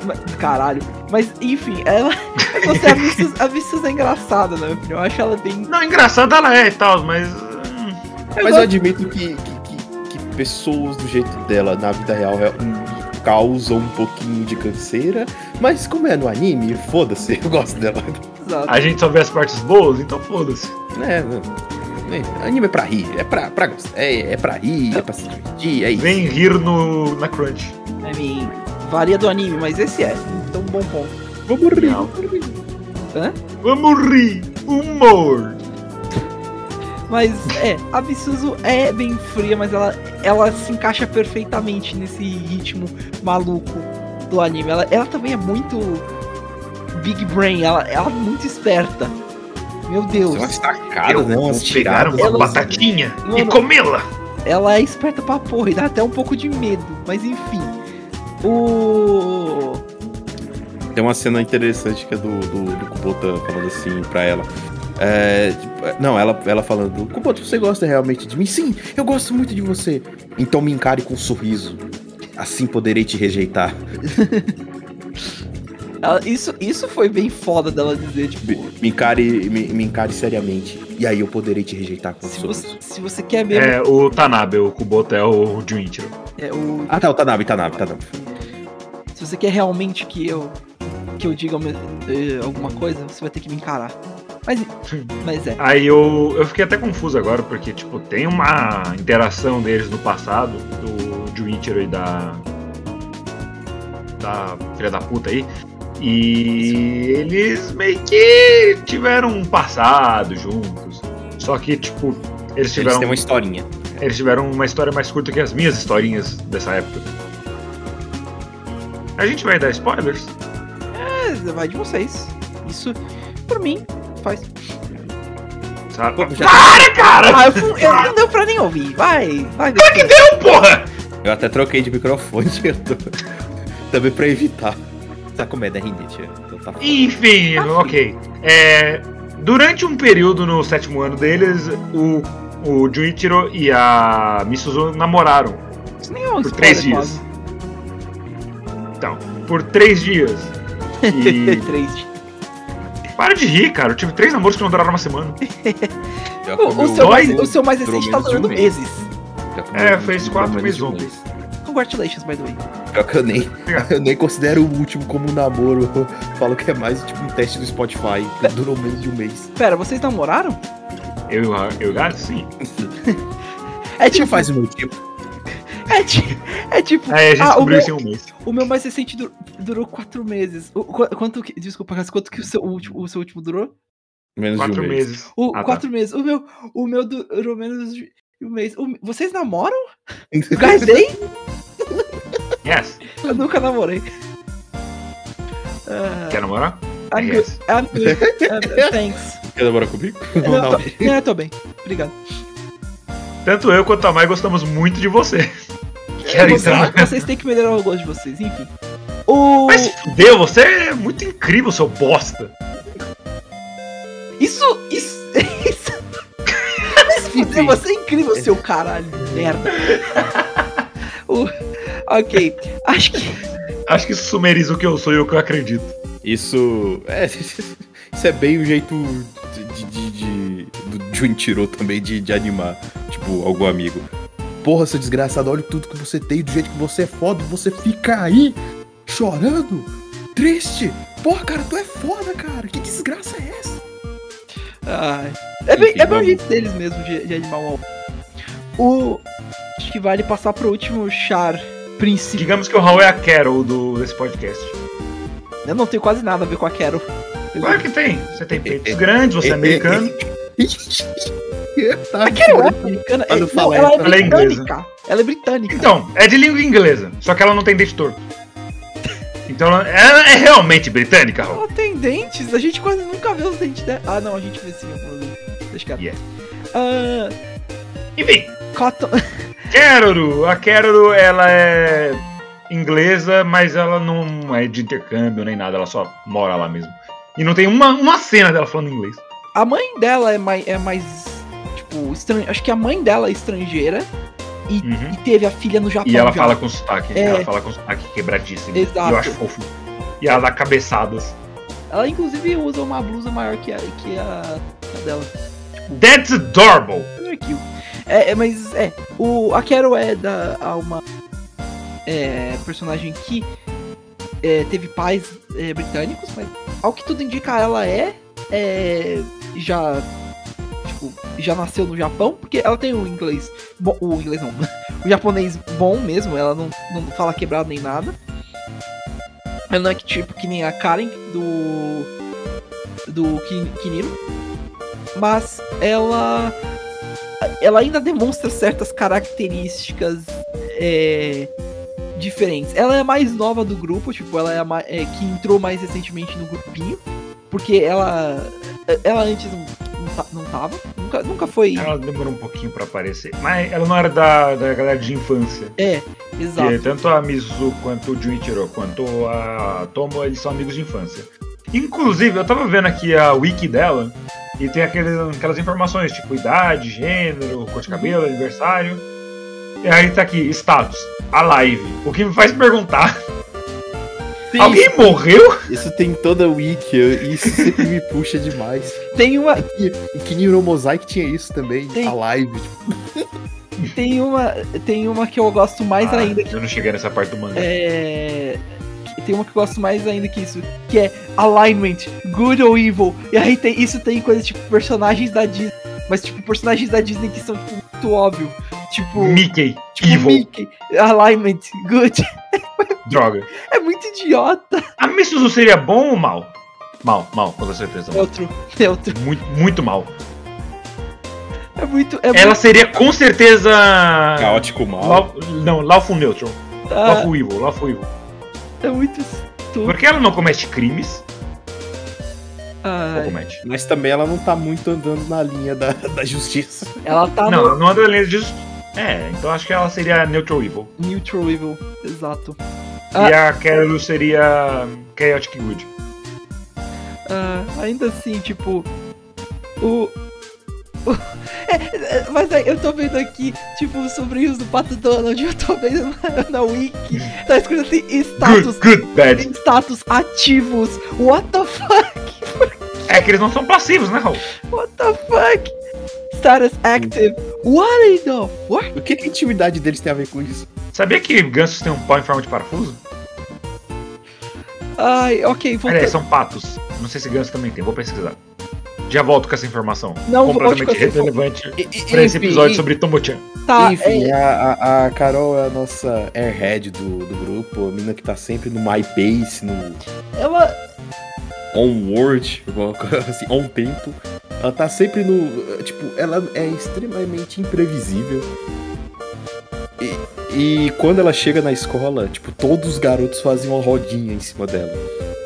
Mas- Caralho. Mas, enfim, ela. não sei, a Vissus, a é engraçada, na minha opinião. Eu acho ela bem. Não, engraçada ela é e tal, mas. hum, Mas eu admito que pessoas do jeito dela na vida real é um- causam um pouquinho de canseira. Mas como é no anime, foda-se, eu gosto dela. Exato. A gente só vê as partes boas, então foda-se. É, é, anime é pra rir, é pra, pra gostar. É, é pra rir, é pra se divertir, é isso. Vem rir no, na Crunch. I mean, varia do anime, mas esse é. Então, bom ponto. Vamos rir. Não. Hã? Vamos rir! Humor! Mas é, a Bisuzu é bem fria, mas ela, ela se encaixa perfeitamente nesse ritmo maluco do anime. Ela, ela também é muito Big Brain, ela, ela é muito esperta. Meu Deus, Umas tacadas, né? Umas tiradas. uma batatinha e Mano. comê-la! ela é esperta pra porra e dá até um pouco de medo. Mas enfim, o. Tem uma cena interessante que é do, do, do Kubota falando assim pra ela. É, tipo, não, ela, ela falando, Kubota, você gosta realmente de mim? Sim, eu gosto muito de você. Então me encare com um sorriso. Assim poderei te rejeitar. ela- isso, isso foi bem foda dela dizer, tipo. Me, me encare, me, me encare seriamente. E aí eu poderei te rejeitar com um Se sorriso. você, se você quer mesmo. É o Tanabe, o Kubota é o Junichiro. é, o, Ah, tá, o Tanabe, Tanabe, Tanabe. Se você quer realmente que eu que eu diga eh, alguma coisa, você vai ter que me encarar. Mas, mas é. Aí eu, eu fiquei até confuso agora, porque, tipo, tem uma interação deles no passado, do Junichiro e da. da filha da puta aí. E eles meio que tiveram um passado juntos. Só que, tipo, eles Eles tiveram, têm uma historinha. eles tiveram uma história mais curta que as minhas historinhas dessa época. A gente vai dar spoilers? É, vai de vocês. Isso, por mim, faz. Sabe? Pô, já- Para, cara! Ah, eu, eu não deu pra nem ouvir. Vai, vai. Claro que deu, porra! Eu até troquei de microfone. eu tô- Também pra evitar. Sabe como é, né, Rinite? Então tá. Enfim, ok. É, durante um período no sétimo ano deles, o, o Junichiro e a Misuzu namoraram. Isso nem é um Por três dias. Então, por três dias. quase. E. três dias. Para de rir, cara. Eu tive três namoros que não duraram uma semana. O, seu mais, o seu mais recente tá um durando meses. É, fez quatro meses um ontem. mês. Congratulations, by the way. Pior que eu nem, eu nem considero o último como um namoro. Eu falo que é mais tipo um teste do Spotify, que durou menos de um mês. Pera, vocês namoraram? Eu, e o- Gato, sim. É Tipo, tipo, faz o meu tipo. É, é tipo, É, a gente Ah, o descobriu meu- isso em um mês. o meu mais recente dur- durou quatro meses. O, qu- quanto que, desculpa, Cássio, quanto que o seu, último- o seu último durou? Menos Quatro de um mês. meses. O, Ah, tá. quatro meses. O meu, o meu durou menos de um mês. O- vocês namoram? Casei? Yes. Eu nunca namorei. Ah, Quer namorar? I'm good. Yes. I'm good. Ah, thanks. Quer namorar comigo? Não, Não, tô, não, eu tô bem. Obrigado. Tanto eu quanto a Mai gostamos muito de você. Quero Vocês, entrar. vocês têm que melhorar o gosto de vocês, enfim. O... Mas se fudeu, você é muito incrível, seu bosta. Isso. Isso. isso... Mas fuder, você é incrível, seu caralho de merda. O- Ok, acho que. Acho que isso sumeriza o que eu sou e o que eu acredito. Isso. É, isso é bem o jeito de, de, de- do Junichiro também de, de animar, tipo, algum amigo. Porra, seu desgraçado, olha tudo que você tem, do jeito que você é foda, você fica aí chorando, triste. Porra, cara, tu é foda, cara. Que desgraça é essa? Ai, é bem, Enfim, é bem o jeito deles mesmo de, de animar o. O. Acho que vale passar pro último char principal. Digamos que o Raul é a Carol do, desse podcast. Eu não tenho quase nada a ver com a Carol. Claro que tem. Você tem peitos grandes, você é americano. tá, é americana. Pra não É, não, ela é isso. Ela é inglesa. britânica. Ela é britânica. Então, é de língua inglesa, só que ela não tem dente torto. Então ela ela é realmente britânica, Raul. Ela tem dentes, a gente quase nunca vê os dentes dela. Ah, não, a gente vê sim. Deixa quieto. Yeah. Ah, Enfim, Cotton. Keroro. A Keroro, ela é inglesa, mas ela não é de intercâmbio nem nada, ela só mora lá mesmo. E não tem uma, uma cena dela falando inglês. A mãe dela é mais, é mais tipo, estran... acho que a mãe dela é estrangeira e, Uhum. e teve a filha no Japão. E ela já. fala com sotaque, É. ela fala com sotaque quebradíssimo. Exato. E eu acho fofo. E ela dá cabeçadas. Ela inclusive usa uma blusa maior que a, que a, a dela. That's adorable! Kill. É, é, mas é, o, a Carol é da a uma é, personagem que é, teve pais é, britânicos, mas ao que tudo indica ela é, é, já tipo, já nasceu no Japão, porque ela tem o inglês o inglês não, o japonês bom mesmo, ela não, não fala quebrado nem nada. Ela não é que tipo que nem a Karen do do Kin- Kiniro, mas ela ela ainda demonstra certas características é, diferentes. Ela é a mais nova do grupo, tipo, ela é a ma- é, que entrou mais recentemente no grupinho, porque ela ela antes não, não, ta- não tava, nunca, nunca foi. Ela demorou um pouquinho pra aparecer. Mas ela não era da, da galera de infância. É, exato. Porque tanto a Mizu quanto o Junichiro, quanto a Tomo, eles são amigos de infância. Inclusive, eu tava vendo aqui a wiki dela e tem aqueles, aquelas informações, tipo idade, gênero, cor de cabelo, aniversário. E aí tá aqui, status, a live. O que me faz perguntar, Tem alguém morreu? Isso tem toda a wiki, isso sempre me puxa demais. Tem uma, E, e que Niro Mosaic tinha isso também, Tem. a live. Tipo, tem uma, tem uma que eu gosto mais Ah, ainda Eu não cheguei nessa parte do mangá. É. Tem uma que eu gosto mais ainda que isso, que é alignment, good or evil. E aí tem, isso tem coisa tipo personagens da Disney, mas tipo personagens da Disney que são tipo, muito óbvio. Tipo, Mickey, tipo evil, Mickey, alignment, good. droga. É muito idiota. A Mizuzu seria bom ou mal? Mal, mal, com toda certeza. Neutro, neutro. Muito, muito mal. É muito. É Ela seria com certeza. caótico mal. Lau- não, Lawful Neutral. muito, ah, Lawful Evil, Lawful Evil. é muito estúpido. Porque ela não comete crimes. Ai, comete? Mas também ela não tá muito andando na linha da, da justiça. ela tá Não, no ela não anda na linha de justiça. É, então acho que ela seria Neutral Evil. neutral evil, exato. E a Carol seria Chaotic Good. Ah, ainda assim, tipo. O. o- é, é, mas aí, eu tô vendo aqui, tipo, os sobrinhos do Pato Donald, eu tô vendo na, na Wiki, tá escrito assim, status, Good, good, bad. status ativos, what the fuck, É que eles não são passivos, né, Raul? what the fuck, status active, what in the fuck? O que, que a intimidade deles tem a ver com isso? Sabia que gansos têm um pau em forma de parafuso? Ai, ok, voltando. Aliás, são patos. Não sei se ganso também tem, vou pesquisar. Já volto com essa informação. Não, Completamente com essa info- relevante pra esse episódio e- sobre Tomo-chan. Tá, Enfim, é, a, a, Carol é a nossa airhead do, do grupo, a menina que tá sempre no My Pace, no ela, Onward, assim, on tempo. Ela tá sempre no. Tipo, ela é extremamente imprevisível. E, quando ela chega na escola, tipo, todos os garotos fazem uma rodinha em cima dela.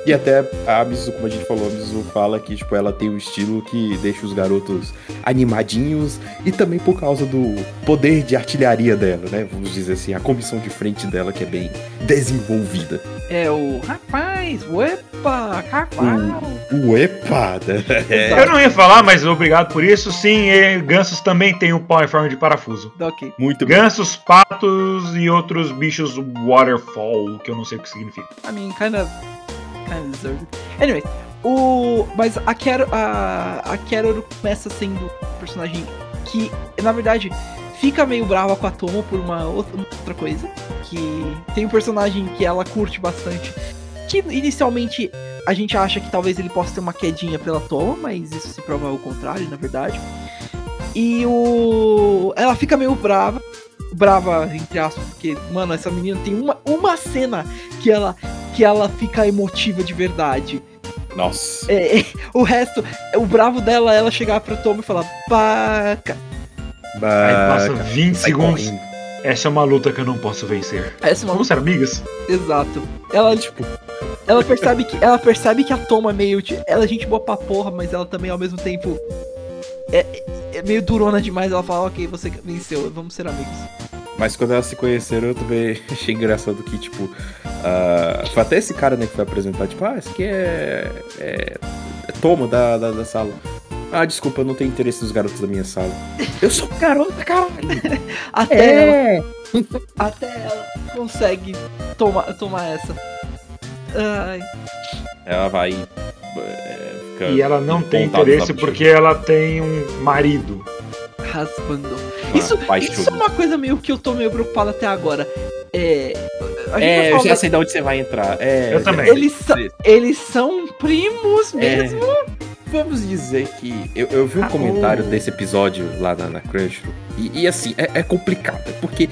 E até a Mizu, como a gente falou, a Mizu fala que, tipo, ela tem um estilo que deixa os garotos animadinhos e também por causa do poder de artilharia dela, né? Vamos dizer assim, a comissão de frente dela que é bem desenvolvida. é o rapaz, uepa, carvalho. O EPA, né? É. Eu não ia falar, mas obrigado por isso. Sim, e gansos também têm um pau em forma de parafuso. Ok. Muito bem. Gansos, patos e outros bichos waterfall, que eu não sei o que significa. I mean, kind of, kind of deserved. Anyway, o, mas a Carol, a, a Carol começa sendo um personagem que, na verdade, fica meio brava com a Tomo por uma outra, outra coisa, que tem um personagem que ela curte bastante, que inicialmente a gente acha que talvez ele possa ter uma quedinha pela Tomo, mas isso se prova o contrário, na verdade. E o, ela fica meio brava, brava entre aspas, porque, mano, essa menina tem uma, uma cena que ela que ela fica emotiva de verdade. Nossa. É, é, o resto, o bravo dela é ela chegar pro Tom e falar, paca. Aí passa Baca. 20 Sai segundos. correndo. Essa é uma luta que eu não posso vencer. Essa é uma Vamos ser amigas? Exato. Ela, Tipo, ela percebe que ela percebe que a Toma é meio. de- Ela é gente boa pra porra, mas ela também ao mesmo tempo é, é meio durona demais. Ela fala, ok, você venceu, vamos ser amigos. Mas quando elas se conheceram, eu também achei engraçado que, tipo, ah, foi até esse cara, né, que foi apresentar, tipo, ah, esse aqui é. é, é Toma da, da, da sala. Ah, desculpa, eu não tenho interesse nos garotos da minha sala. Eu sou garota, caralho! Até ela, até ela consegue tomar, tomar essa. Ai, Ela vai. é, E ela não tem interesse porque ela tem um marido. Raspando. Uma Isso, paixão. isso é uma coisa meio que eu tô meio preocupado até agora. É. A gente É, vai eu já sei de onde você vai entrar. É, Eu também. Eles, são, eles são primos É. mesmo. Vamos dizer que eu, eu vi um Ah, comentário oh. desse episódio lá na, na Crunchyroll e, e, assim, é, é complicado, porque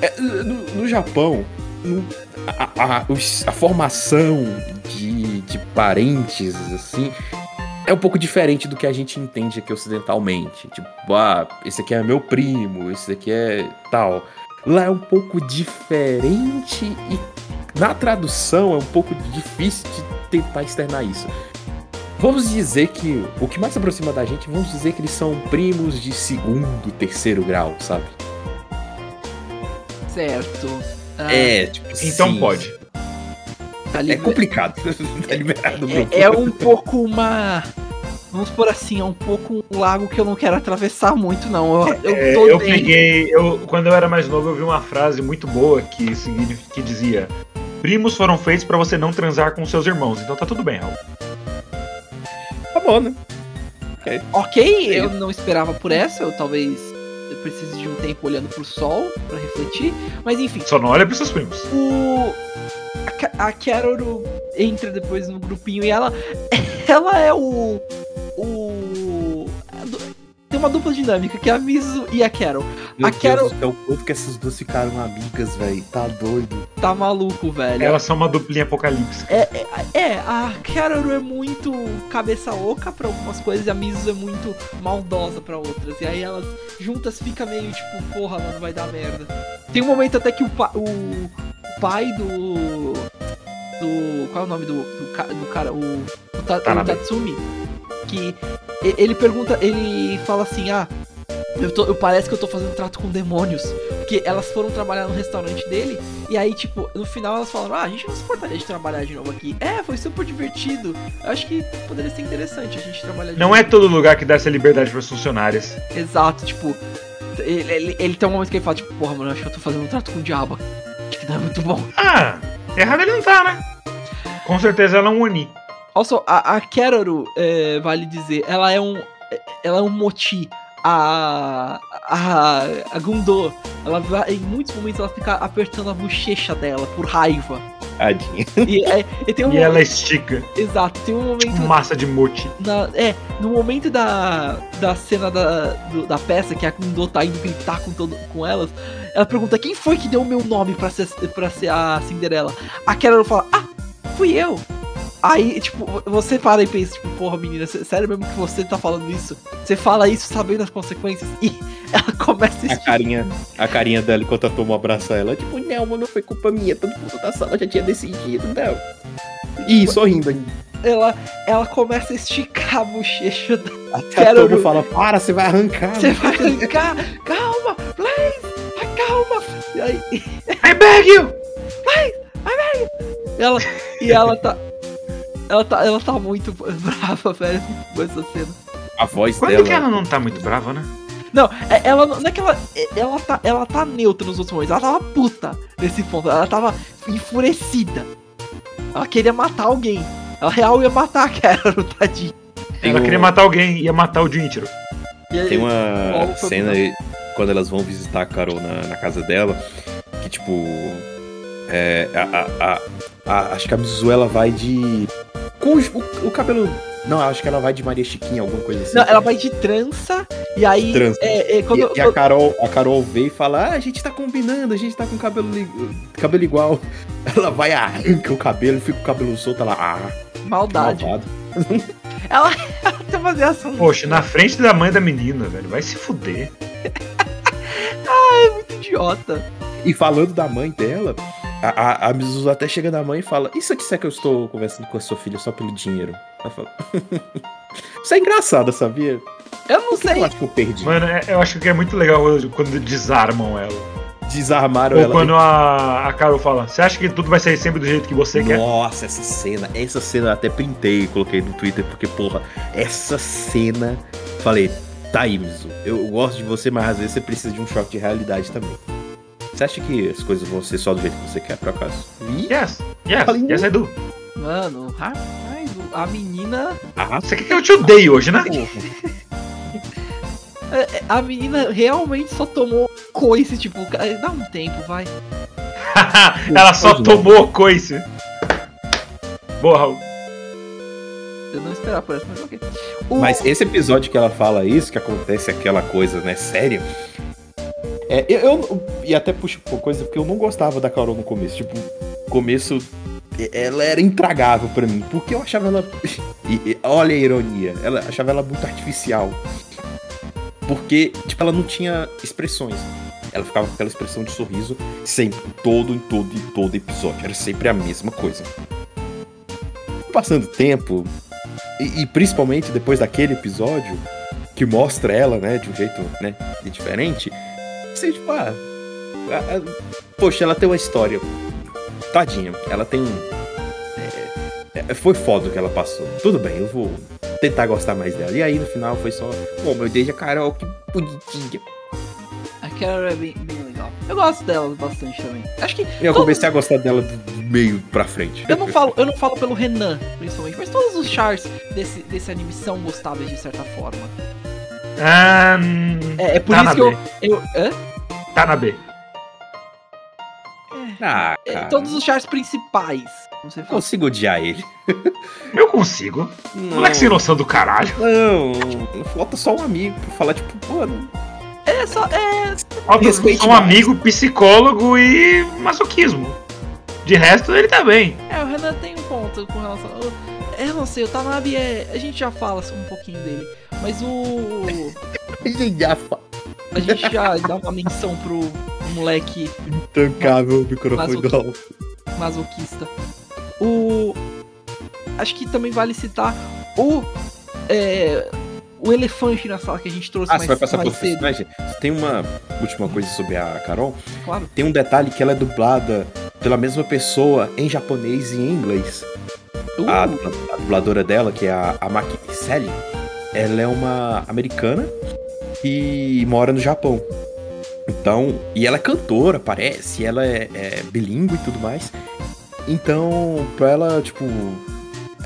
é, no, no Japão, no- a, a- os- a formação de, de parentes, assim, é um pouco diferente do que a gente entende aqui ocidentalmente. Tipo, ah, esse aqui é meu primo, esse aqui é tal. Lá é um pouco diferente e na tradução é um pouco difícil de tentar externar isso. Vamos dizer que o que mais se aproxima da gente, vamos dizer que eles são primos de segundo, terceiro grau, sabe? Certo. Ah, É, tipo, Então sim, pode. Tá É complicado. tá liberado do grupo. é, é um pouco uma. Vamos por assim, é um pouco um lago que eu não quero atravessar muito, não. Eu, eu É, eu peguei. Eu, quando eu era mais novo, eu vi uma frase muito boa que, que dizia: Primos foram feitos pra você não transar com seus irmãos. Então tá tudo bem, Raul. Tá bom, né? Ok, eu não esperava por essa, eu talvez eu precise de um tempo olhando pro sol pra refletir, mas enfim, Só não olha pros seus primos. o a, a Carol entra depois no grupinho e ela ela é o o tem uma dupla dinâmica que é a Mizu e a Carol. Meu A Deus Carol- do céu, quanto que essas duas ficaram amigas, velho. Tá doido. Tá maluco, velho. Elas são uma duplinha apocalíptica. É, é, é, a Carol é muito cabeça oca pra algumas coisas e a Mizu é muito maldosa pra outras. E aí elas juntas fica meio tipo, porra, mano, vai dar merda. Tem um momento até que o, pa- o pai do. Do. Qual é o nome do, do, do cara? O, o, Ta- o. Tatsumi. Que ele pergunta, ele fala assim: ah, eu, tô, eu parece que eu tô fazendo trato com demônios. Porque elas foram trabalhar no restaurante dele. E aí, tipo, no final elas falaram: Ah, a gente não se importaria de trabalhar de novo aqui. É, foi super divertido. Eu acho que poderia ser interessante a gente trabalhar de Não novo. é todo lugar que dá essa liberdade pras funcionárias. Exato, tipo. Ele, ele, ele tem um momento que ele fala, tipo, porra, mano, acho que eu tô fazendo um trato com o diabo. Que não é muito bom. Ah, errado ele não tá, né? Com certeza ela é um Oni. Also, a, a Keroru, é, vale dizer, ela é um. Ela é um moti. A. A. A Gundô. Ela vai, em muitos momentos ela fica apertando a bochecha dela por raiva. Tadinha. E, é, e tem um E ela estica. Exato, tem um momento. Massa de mochi. Na- é, no momento da, da cena da, do- da peça, que a Kundo tá indo gritar com, todo, com elas, ela pergunta quem foi que deu o meu nome pra ser, pra ser a Cinderela. A Carol fala, ah, fui eu. Aí, tipo, você para e pensa, tipo, porra, menina, sé- sério mesmo que você tá falando isso? Você fala isso sabendo as consequências? E ela começa a A esticar. carinha, a carinha dela enquanto a Tomo abraça ela, tipo, não, mano, não foi culpa minha, todo mundo da sala já tinha decidido, não. E sorrindo ainda. Ela, ela começa a esticar a bochecha da Até a Quero- Tomo fala, para, você vai arrancar. Você vai arrancar! Calma! Blaze! Ai, calma! E aí, I beg you! ela, e ela tá. Ela tá, ela tá muito brava, velho, com essa cena. A voz Quando dela. que ela não tá muito brava, né? Não, é- ela não não é que ela. Ela tá, ela tá neutra nos outros momentos. Ela tava puta nesse ponto. Ela tava enfurecida. Ela queria matar alguém. Ela real ia matar a Carol, tadinha. Tem ela um- queria matar alguém, ia matar o Junichiro. E aí- Tem uma cena aí, quando elas vão visitar a Carol na, na casa dela, que tipo. É, a, a- a- a- acho que a Mizu ela vai de. Com o, o cabelo. Não, acho que ela vai de Maria Chiquinha, alguma coisa assim. Não, ela vai de trança. E aí. Trança. É, é, quando, E, e a Carol, a Carol vê e fala: Ah, a gente tá combinando, a gente tá com cabelo, cabelo igual. Ela vai, arranca o cabelo, fica o cabelo solto, ela. Ah, Maldade. malvado. Ela, ela tem uma reação Poxa, na frente da mãe da menina, velho. Vai se fuder. muito idiota. E falando da mãe dela, a, a, a Mizuzu até chega na mãe e fala: se eu disser que eu estou conversando com a sua filha só pelo dinheiro? Ela fala: Isso é engraçado, sabia? Eu não sei. Eu acho que eu perdi. Mano, é- eu acho que é muito legal quando desarmam ela. Desarmaram Ou ela. quando a, a Carol fala, você acha que tudo vai sair sempre do jeito que você quer? Nossa, essa cena, essa cena eu até printei e coloquei no Twitter, porque, porra, essa cena. Falei, tá aí, Mizu. Eu gosto de você, mas às vezes você precisa de um choque de realidade também. Você acha que as coisas vão ser só do jeito que você quer, por acaso? Yes, yes, Falei, yes, I do. Mano, rapaz, a menina. ah, Você quer que eu te odeie hoje, né? é, é, A menina realmente só tomou coice, tipo, cara, dá um tempo, vai. Ela só tomou coice. Boa, Raul. Eu não esperava por essa, mas ok. O- Mas esse episódio que ela fala isso, que acontece aquela coisa, né, séria. É, eu, eu- e até puxo por coisa porque eu não gostava da Carol no começo. Tipo, começo e- ela era intragável pra mim, porque eu achava ela e- e olha a ironia, ela achava ela muito artificial. Porque, tipo, ela não tinha expressões. Ela ficava com aquela expressão de sorriso sempre, todo, em todo, em todo episódio. Era sempre a mesma coisa. Passando tempo, e, e principalmente depois daquele episódio que mostra ela, né, de um jeito, né, diferente, você, tipo, ah, a- a- poxa, ela tem uma história. Tadinha, ela tem. é, é, foi foda o que ela passou. Tudo bem, eu vou tentar gostar mais dela. E aí no final foi só, oh meu Deus, a Carol, que bonitinha. A Carol é bem, bem legal. Eu gosto dela bastante também. Acho que. Eu todos- comecei a gostar dela do meio pra frente. Eu não falo, eu não falo pelo Renan, principalmente, mas todos os chars desse, desse anime são gostáveis de certa forma. Ah, hum, É, é por Tá isso na que eu. B. eu hã? tá na B. Ah, É, cara. todos os chars principais. Falar. Consigo odiar ele. Eu consigo. Não, Moleque sem noção do caralho. não, falta só um amigo pra falar, tipo, pô, não, É só. É. Respeite um mais. amigo, psicólogo e masoquismo. De resto, ele tá bem. É, o Renan tem um ponto com relação. Eu, eu não sei, o Tanabe é. A gente já fala um pouquinho dele. Mas o. já fa- A gente já dá uma menção pro moleque Intancável o microfone do masoquista. O. Acho que também vale citar o. É, o elefante na sala que a gente trouxe Ah, mais, você vai passar mais por cedo. personagem? Tem uma última coisa sobre a Carol. Claro. Tem um detalhe que ela é dublada pela mesma pessoa em japonês e em inglês. Uh, A, a dubladora dela, que é a, a Maki Sally, ela é uma americana e mora no Japão. Então, e ela é cantora, parece, ela é, é bilíngue e tudo mais. Então, pra ela, tipo,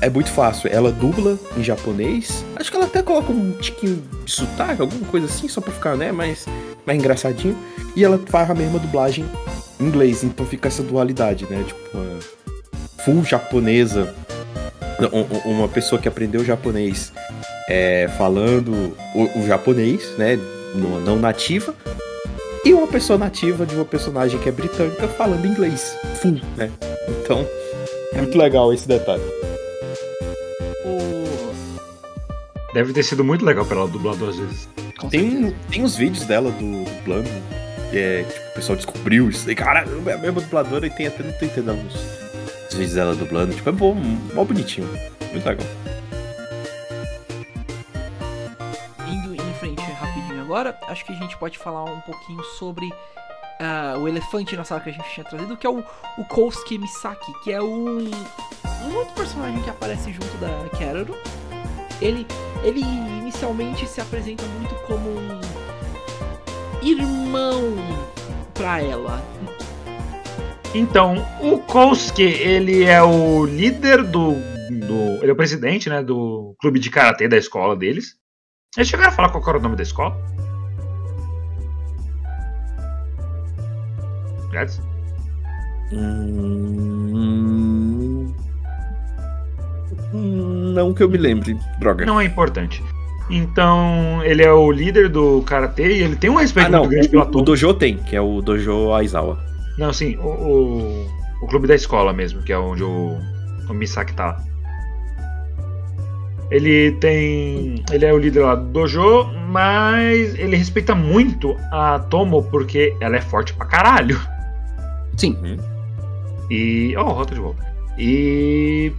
é muito fácil. Ela dubla em japonês. Acho que ela até coloca um tiquinho de sotaque, alguma coisa assim, só pra ficar, né, mais, mais engraçadinho. E ela faz a mesma dublagem em inglês, então fica essa dualidade, né? Tipo, uma full japonesa. Um- um- Uma pessoa que aprendeu japonês é, falando o, o japonês, né? Não, não nativa. E uma pessoa nativa de uma personagem que é britânica falando inglês. Full, né? Então, é muito legal esse detalhe. Deve ter sido muito legal pra ela dublar duas vezes. Tem, tem os vídeos dela do dublando. Que é, tipo, o pessoal descobriu isso. E, caramba, é a mesma dubladora e tem até no Twitter dela uns os vídeos dela dublando. Tipo, é bom, mó bonitinho. Muito legal. Indo em frente rapidinho agora, acho que a gente pode falar um pouquinho sobre ah, o elefante na sala que a gente tinha trazido, que é o, o Kousuke Misaki, que é um, um outro personagem que aparece junto da Keroro. Ele, ele inicialmente se apresenta muito como um irmão pra ela. Então, o Kousuke, ele é o líder do, do. Ele é o presidente, né? Do clube de karatê da escola deles. Eles chegaram a falar qual era o nome da escola? Gats? Hum... Não que eu me lembre, droga. Não é importante. Então, ele é o líder do karatê e ele tem um respeito ah, não, muito grande pela o, o turma. Dojo tem, que é o Dojo Aizawa. Não, sim, o, o, o clube da escola mesmo, que é onde o, o Misaki tá. Ele tem. Ele é o líder lá do dojo, mas ele respeita muito a Tomo porque ela é forte pra caralho. Sim. E. Oh, rota de volta. E.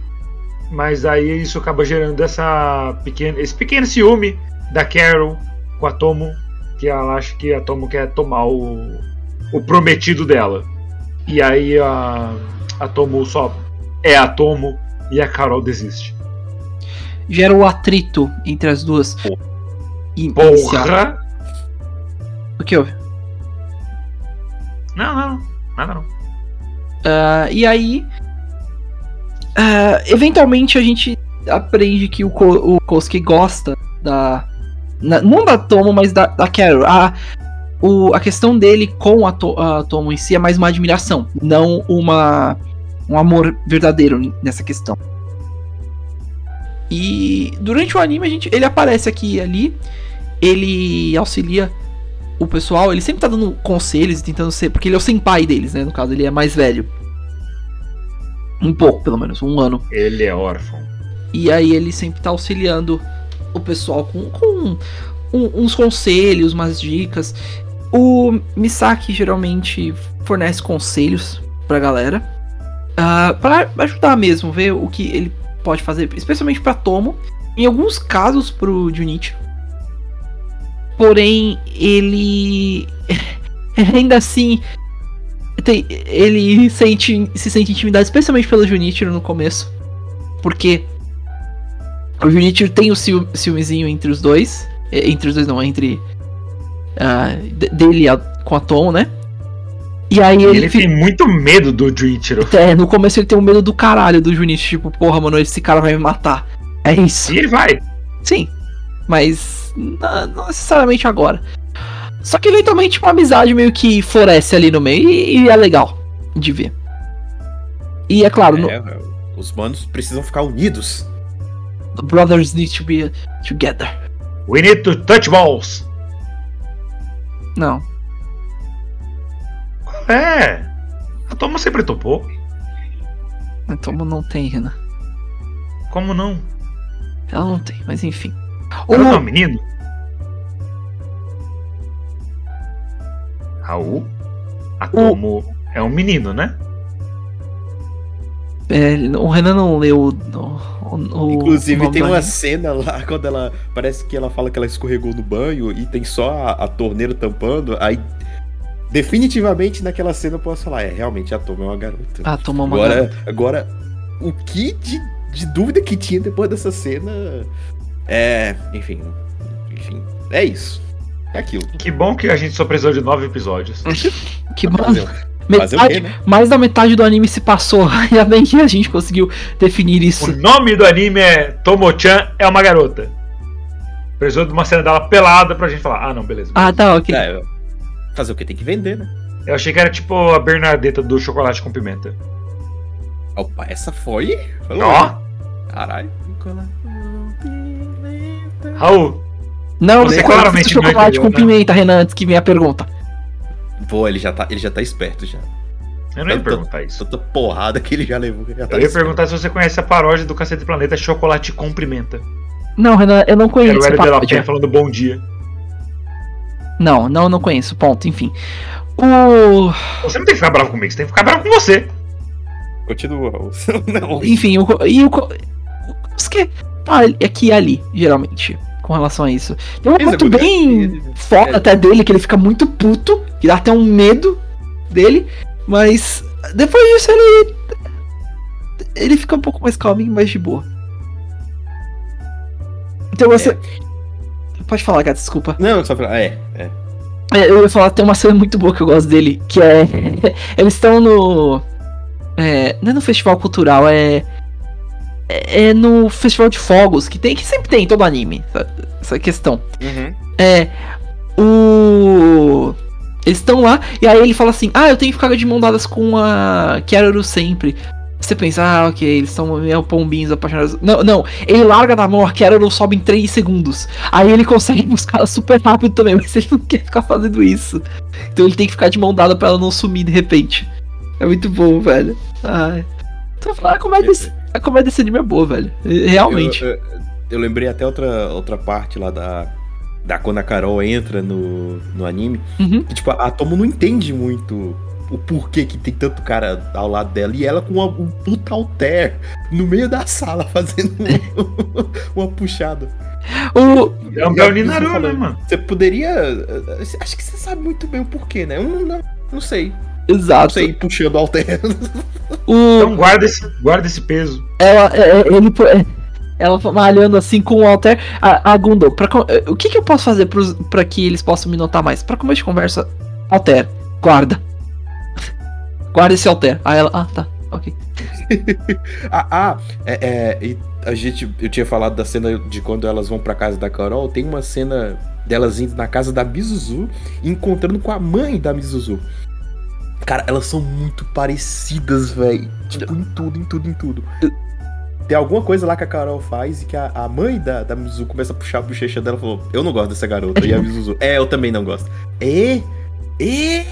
Mas aí isso acaba gerando essa pequena, esse pequeno ciúme da Carol com a Tomo, que ela acha que a Tomo quer tomar o, o prometido dela. E aí a, a Tomo só é a Tomo e a Carol desiste. Gera o atrito entre as duas. Inicial. Porra! O que houve? Não, não, nada não. Ah, e aí. Ah, eventualmente a gente aprende que o, Ko- o Kosuke gosta da. na- não da Tomo, mas da, da Carol. A, o, a questão dele com a, To- a Tomo em si é mais uma admiração, não uma, um amor verdadeiro nessa questão. E durante o anime a gente, ele aparece aqui e ali, ele auxilia o pessoal, ele sempre tá dando conselhos e tentando ser. Porque ele é o senpai deles, né? No caso, ele é mais velho. Um pouco, pelo menos, um ano. Ele é órfão. E aí ele sempre tá auxiliando o pessoal com, com um- uns conselhos, umas dicas. O Misaki geralmente fornece conselhos pra galera. ah, pra ajudar mesmo, ver o que ele pode fazer, especialmente pra Tomo. Em alguns casos pro Junichi. Porém, ele. ainda assim. Tem- ele sente, se sente intimidado, especialmente pelo Junichiro no começo. Porque o Junichiro tem o ciú- ciúmezinho entre os dois. eh, Entre os dois não, entre. de- dele a- com a Tom, né? E aí ele, ele tem muito medo do Junichiro. é, no começo ele tem um medo do caralho do Junichiro. Tipo, porra, mano, esse cara vai me matar. É isso. E ele vai. Sim. Mas não, não necessariamente agora. Só que eventualmente uma amizade meio que floresce ali no meio e, e é legal de ver. E é claro, no- É, é, os manos precisam ficar unidos. the brothers need to be together. We need to touch balls. Não. É. A Tomo sempre topou. Então não tem, Renan. Como não? Ela não tem, mas enfim. Ela não é um O, menino? Raul? A Tomo é um menino, né? é, o Renan não leu o. o- o- o Inclusive, tem uma cena lá quando ela. Parece que ela fala que ela escorregou no banho e tem só a, a torneira tampando. Aí, definitivamente naquela cena eu posso falar: é, realmente a Toma é uma garota. Ah, tomou uma. agora, agora, o que de, de dúvida que tinha depois dessa cena. É. Enfim. Enfim. É isso. É aquilo. Que bom que a gente só precisou de nove episódios. Que bom. Fazer, fazer o Metade, quê, né? mais da metade do anime se passou. Ainda bem que a gente conseguiu definir O isso. nome do anime é Tomo-chan é uma garota. Precisou de uma cena dela pelada pra gente falar. Ah, não, beleza. Ah, tá, ok. É, fazer o que? Tem que vender, né? Eu achei que era tipo a Bernadetta do chocolate com pimenta. Opa, essa foi. Foi Ó. Caralho. Raul, Não, Você você claramente não chocolate com né? pimenta, Renan, antes que venha a pergunta. Pô, ele já tá, ele já tá esperto já. eu não ia perguntar isso. Tanta porrada que ele já levou. já tá Eu ia esperto. perguntar se você conhece a paródia do Cacete Planeta Chocolate com Pimenta. Não, Renan, eu não Era conheço o essa Hélio de. Penha falando bom dia. Não, não, não conheço. Ponto, enfim. O. Você não tem que ficar bravo comigo, você tem que ficar bravo com você. Continua. Não. Enfim, o. E o. Os que. Tá aqui e ali, geralmente, com relação a isso. Tem um é ponto bem foda É. até dele, que ele fica muito puto, que dá até um medo dele, mas depois disso ele. Ele fica um pouco mais calminho, mais de boa. Então você. Pode falar, cara, desculpa. Não, só pra. É, é. É, Eu ia falar, tem uma cena muito boa que eu gosto dele, que é. Eles estão no. É, não é no festival cultural, é. É é no festival de fogos, que tem, que sempre tem em todo anime, essa, questão. Uhum. É. O. Eles estão lá, e aí ele fala assim: Ah, eu tenho que ficar de mão dadas com a Keroro sempre. Você pensa, ah, ok, eles são meio pombinhos apaixonados. Não, não, ele larga da mão a Keroro sobe em 3 segundos. Aí ele consegue buscar ela super rápido também, mas ele não quer ficar fazendo isso. Então ele tem que ficar de mão dada pra ela não sumir de repente. É muito bom, velho. Ai. Então, a comédia, desse- a comédia desse anime é boa, velho. Realmente. Eu, eu- eu lembrei até outra, outra parte lá da. Da quando a Carol entra no, no anime. Uhum. que, tipo, a Tomo não entende muito o porquê que tem tanto cara ao lado dela. E ela com uma, um puta alter no meio da sala fazendo um- uma puxada. O, É um Gaoni Naru, né, mano? Você poderia. eh, Acho que você sabe muito bem o porquê, né? Eu não, não, não sei. Exato. sei, puxando o alter. O, Então guarda esse, guarda esse peso. ela, é, é, ele, é, ela malhando assim com o Alter. A, a Gundo, pra, o que, que eu posso fazer pros, pra que eles possam me notar mais? Pra começo de conversa, Alter, guarda. Guarda esse Alter. Aí ela, ah, tá, ok. ah, ah, é, é, e a gente. Eu tinha falado da cena de quando elas vão pra casa da Carol. Tem uma cena delas indo na casa da Mizuzu e encontrando com a mãe da Mizuzu. Cara, elas são muito parecidas, velho. Tipo, em tudo, em tudo, em tudo. Tem alguma coisa lá que a Carol faz e que a, a mãe da, da Mizuzu começa a puxar a bochecha dela e falou: Eu não gosto dessa garota. E a Mizuzu, é, eu também não gosto. E. E.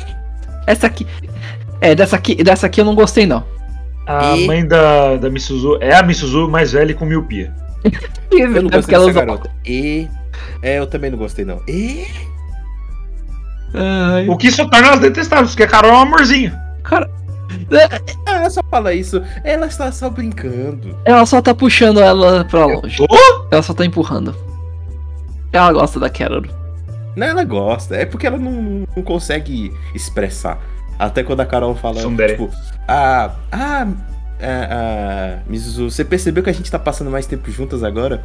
Essa aqui. É, dessa aqui, dessa aqui eu não gostei, não. A E- mãe da, da Misuzu é a Misuzu mais velha e com miopia. Eu não É gostei dessa usa- garota. E. É, eu também não gostei, não. E. Ai, O que só torna elas detestáveis, porque a Carol é um amorzinho. cara. Ah, ela só fala isso. Ela está só brincando. Ela só tá puxando ela pra Eu longe. tô? Ela só tá empurrando. Ela gosta da Carol. Não, ela gosta. É porque ela não, não consegue expressar. Até quando a Carol fala, Tsundere. tipo, ah, ah, ah, ah, Mizuzu, você percebeu que a gente tá passando mais tempo juntas agora?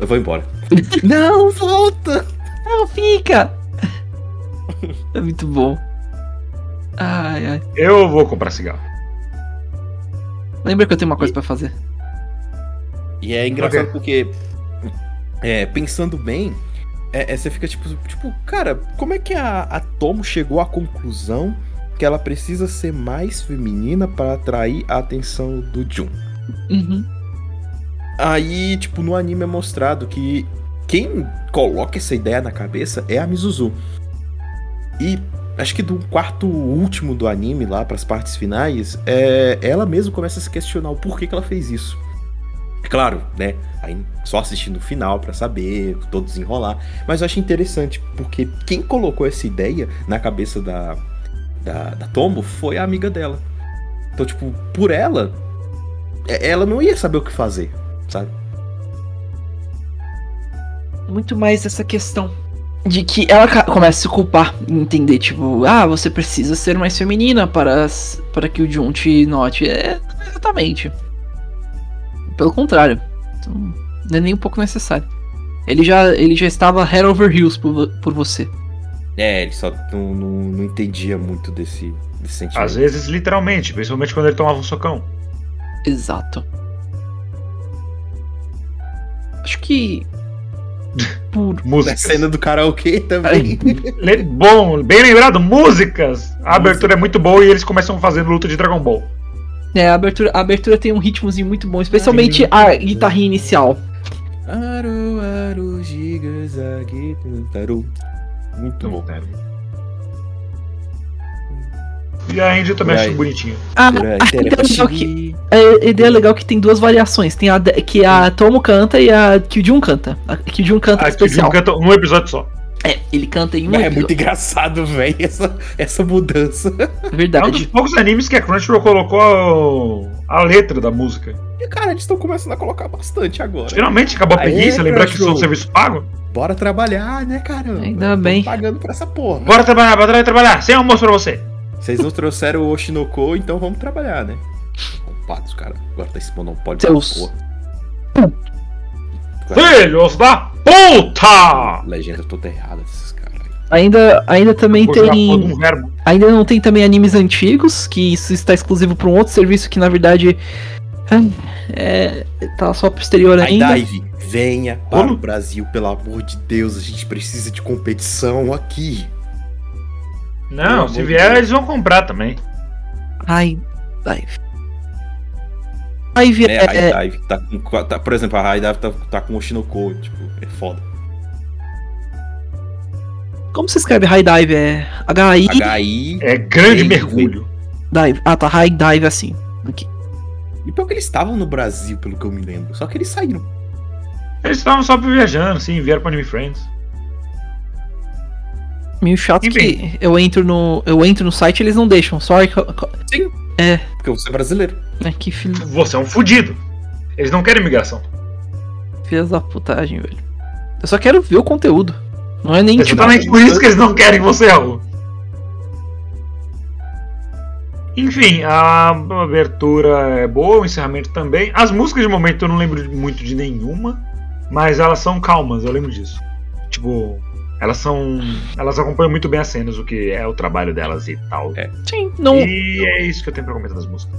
Eu vou embora. não, volta! Não, fica! É muito bom. Ai, ai. Eu vou comprar cigarro. Lembra que eu tenho uma coisa pra fazer. E é engraçado Ok. porque, é, pensando bem, é, é, você fica tipo, tipo, cara, como é que a, a Tomo chegou à conclusão que ela precisa ser mais feminina para atrair a atenção do Jun? Uhum. Aí, tipo, no anime é mostrado que quem coloca essa ideia na cabeça é a Mizuzu. E acho que do quarto último do anime, lá pras partes finais, é, ela mesma começa a se questionar o porquê que ela fez isso. É claro, né? Aí só assistindo o final pra saber, todo desenrolar. Mas eu acho interessante, porque quem colocou essa ideia na cabeça da, da, da Tomo foi a amiga dela. Então, tipo, por ela, é- ela não ia saber o que fazer, sabe? Muito mais essa questão de que ela começa a se culpar, entender, tipo, ah, você precisa ser mais feminina para, para que o Jun te note. É, exatamente. Pelo contrário. Então, não é nem um pouco necessário. Ele já, ele já estava head over heels por, por você. É, ele só não, não, não entendia muito desse, desse sentimento. Às vezes, literalmente, principalmente quando ele tomava um socão. Exato. Acho que. Por. Na Músicas. cena do karaokê também. Bom, bem lembrado, músicas! A abertura é muito boa e eles começam fazendo luta de Dragon Ball. É, a abertura, a abertura tem um ritmozinho muito bom, especialmente a guitarrinha inicial. Aru, aru, gigas. Muito bom. E a Andy também acho aí? bonitinho. Ah, a ideia legal que, a ideia legal que tem duas variações. Tem a que a Tomo canta e a canta. A Kyujun canta Ah, que o especial. Jun canta um episódio só. É, ele canta em um é episódio. muito engraçado, velho, essa, essa mudança. É É um dos verdade. poucos animes que a Crunchyroll colocou a letra da música. E, cara, eles estão começando a colocar bastante agora. Finalmente acabou a Aê, preguiça, lembrar que isso é um serviço pago. Bora trabalhar, né, caramba? Ainda bem. pagando por essa porra. Bora trabalhar, bora trabalhar, sem almoço pra você. Vocês não trouxeram o Oshinoko, então vamos trabalhar, né? Culpados, cara. Agora tá esse monopólio da Seus- porra. Filhos da puta! Legenda toda errada desses caras. aí. Ainda, ainda também tem. um. Ainda não tem também animes antigos, que isso está exclusivo para um outro serviço que na verdade. É. Tá só posterior ainda. Dive, venha para Como? o Brasil, pelo amor de Deus. A gente precisa de competição aqui. Não, se de vier, Deus. eles vão comprar também. Ai. Dive. Dive É, é. é- High Dive tá com. Tá, por exemplo, a High Dive tá, tá com o Oshinoko, tipo, é foda. como se escreve High Dive? É. H-I. HI. É grande mergulho. Dive. Ah, tá. High Dive assim. Aqui. E pior que eles estavam no Brasil, pelo que eu me lembro. Só que eles saíram. Eles estavam só viajando, assim, vieram pra Anime Friends. Meio chato Enfim. que eu entro no. Eu entro no site e eles não deixam. Sorry. co- co- Porque você é brasileiro. É que filho. Você é um fudido. Eles não querem migração. Filhas da putagem, velho. Eu só quero ver o conteúdo. Não é nem tipo. Exatamente por isso que eles não querem você, Raul. Enfim, a abertura é boa, o encerramento também. As músicas de momento eu não lembro muito de nenhuma, mas elas são calmas, eu lembro disso. Tipo, elas são. Elas acompanham muito bem as cenas, o que é o trabalho delas e tal. É. Sim, não. E é isso que eu tenho pra comentar das músicas.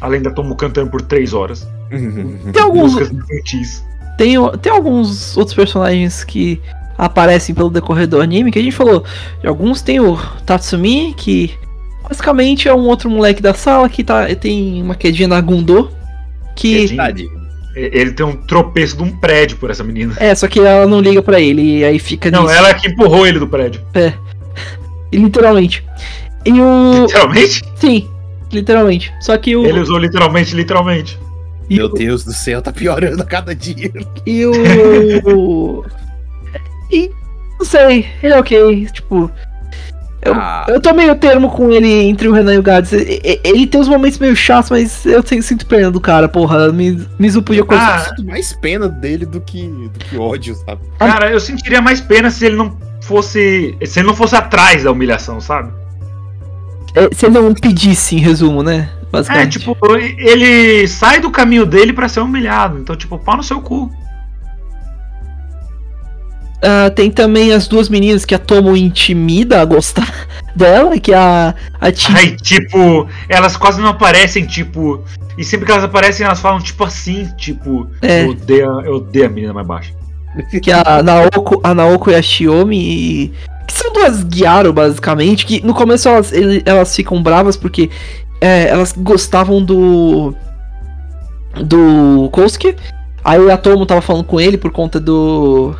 Além da Tomo cantando por três horas. Tem alguns. Músicas infantis. Tem, tem alguns outros personagens que aparecem pelo decorrer do anime, que a gente falou. De alguns tem o Tatsumi, que basicamente é um outro moleque da sala que tá, tem uma quedinha na Gundo. Que. Quedinha? E- Ele tem um tropeço de um prédio por essa menina. É, só que ela não liga pra ele, e aí fica Não, nisso. ela é que empurrou ele do prédio. Literalmente. E o. Literalmente? Sim, literalmente. Só que o. Ele usou literalmente, literalmente. e Meu o- Deus do céu, tá piorando a cada dia. E o. e. Não sei, ele é ok. Tipo. Eu, Ah. eu tô meio termo com ele entre o Renan e o Gades. Ele tem uns momentos meio chatos, mas eu tenho- sinto pena do cara, porra. Me, Mizu podia Eu coisa. Ah. sinto mais pena dele do que, do que ódio, sabe? Cara, eu sentiria mais pena se ele não fosse. Se ele não fosse atrás da humilhação, sabe? É, se ele não pedisse, em resumo, né? É, Basicamente. tipo, ele sai do caminho dele pra ser humilhado. Então, tipo, pau no seu cu. Ah, tem também as duas meninas que a Tomo intimida a gostar dela, que a, a Ti- Aí, tipo, elas quase não aparecem, tipo. E sempre que elas aparecem, elas falam, tipo assim, tipo. É. Eu, odeio, a- eu odeio a menina mais baixa. que a Naoko, a Naoko e a Shiomi, que são duas Gyaro, basicamente, que no começo elas, elas ficam bravas porque é, elas gostavam do do Kosuke, aí a Tomo tava falando com ele por conta do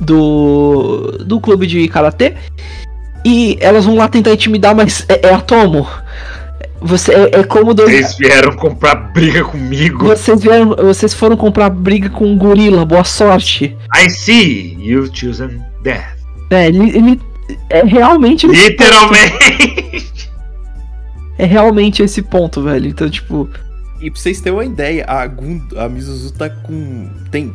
do do clube de karatê, e elas vão lá tentar intimidar, mas é, é a Tomo. Você, é, é como dois, Eles vieram comprar briga comigo. vocês vieram, vocês foram comprar briga com um gorila, boa sorte. I see you chosen death. É, ele, ele- é realmente Literalmente. É realmente esse ponto, velho. Então, tipo, E pra vocês terem uma ideia, a, Gun, a Mizuzu tá com. Tem,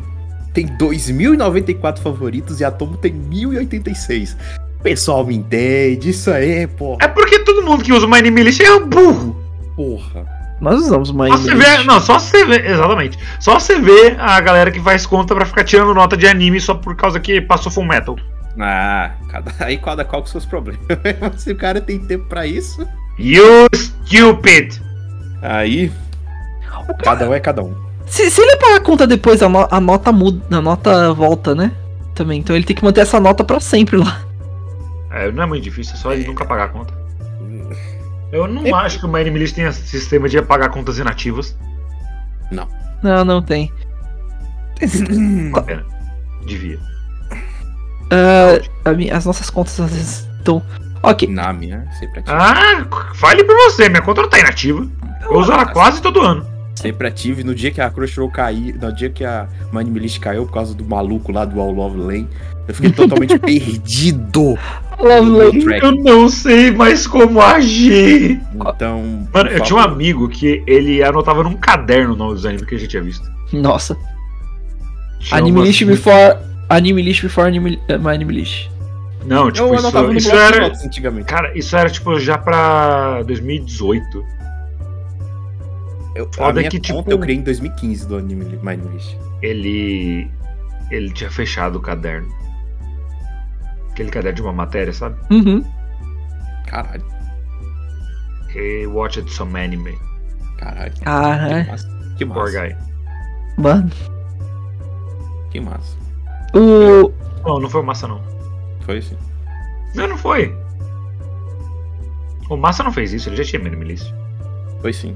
tem 2.094 favoritos e a Tomo tem 1.086. O pessoal me entende, isso aí, porra. É porque todo mundo que usa o My Name List é burro. Porra. nós usamos uma Só você vê, não, só você vê, exatamente. Só você vê a galera que faz conta pra ficar tirando nota de anime só por causa que passou Full Metal. Ah, cada, aí cada qual com seus problemas. Mas se o cara tem tempo pra isso, You stupid! aí cada um é cada um. Se, se ele pagar a conta depois, a, no- a nota muda, a nota volta, né? Também. Então ele tem que manter essa nota pra sempre lá. É, não é muito difícil, é só ele nunca pagar a conta. Eu não É- acho que o Name List tenha sistema de apagar contas inativas. Não, não tem. Uma pena. Devia. Ah, a mi- as nossas contas às vezes estão. Ok. Na minha, sempre ativo. Ah, fale por você, minha conta não tá inativa. Eu uso ela quase todo ano. Sempre ativo. E no dia que a Crunchyroll caiu, no dia que a Mind List caiu por causa do maluco lá do All Love Lane, eu fiquei totalmente perdido Lovely. no track. Eu não sei mais como agir. Então. Mano, eu tinha um amigo que ele anotava num caderno o nome dos animes que a gente tinha visto. Nossa. Tinha Anime umas- list before. Anime list before anime, uh, my anime list. Não, tipo, Eu anotava isso, no isso era. antigamente. Cara, isso era tipo já pra 2018. Eu, a foda minha que, conta tipo- eu criei em 2015 do Anime Mind List. Ele. Ele tinha fechado o caderno. Aquele caderno de uma matéria, sabe? Uhum. Caralho, He watched some anime. caralho. Que Caralho. massa. Que Poor massa. guy. Mano. Que massa. O. Não, não foi o Massa, não. Foi assim. Não, não foi. O Massa não fez isso, ele já tinha anime list. Foi sim.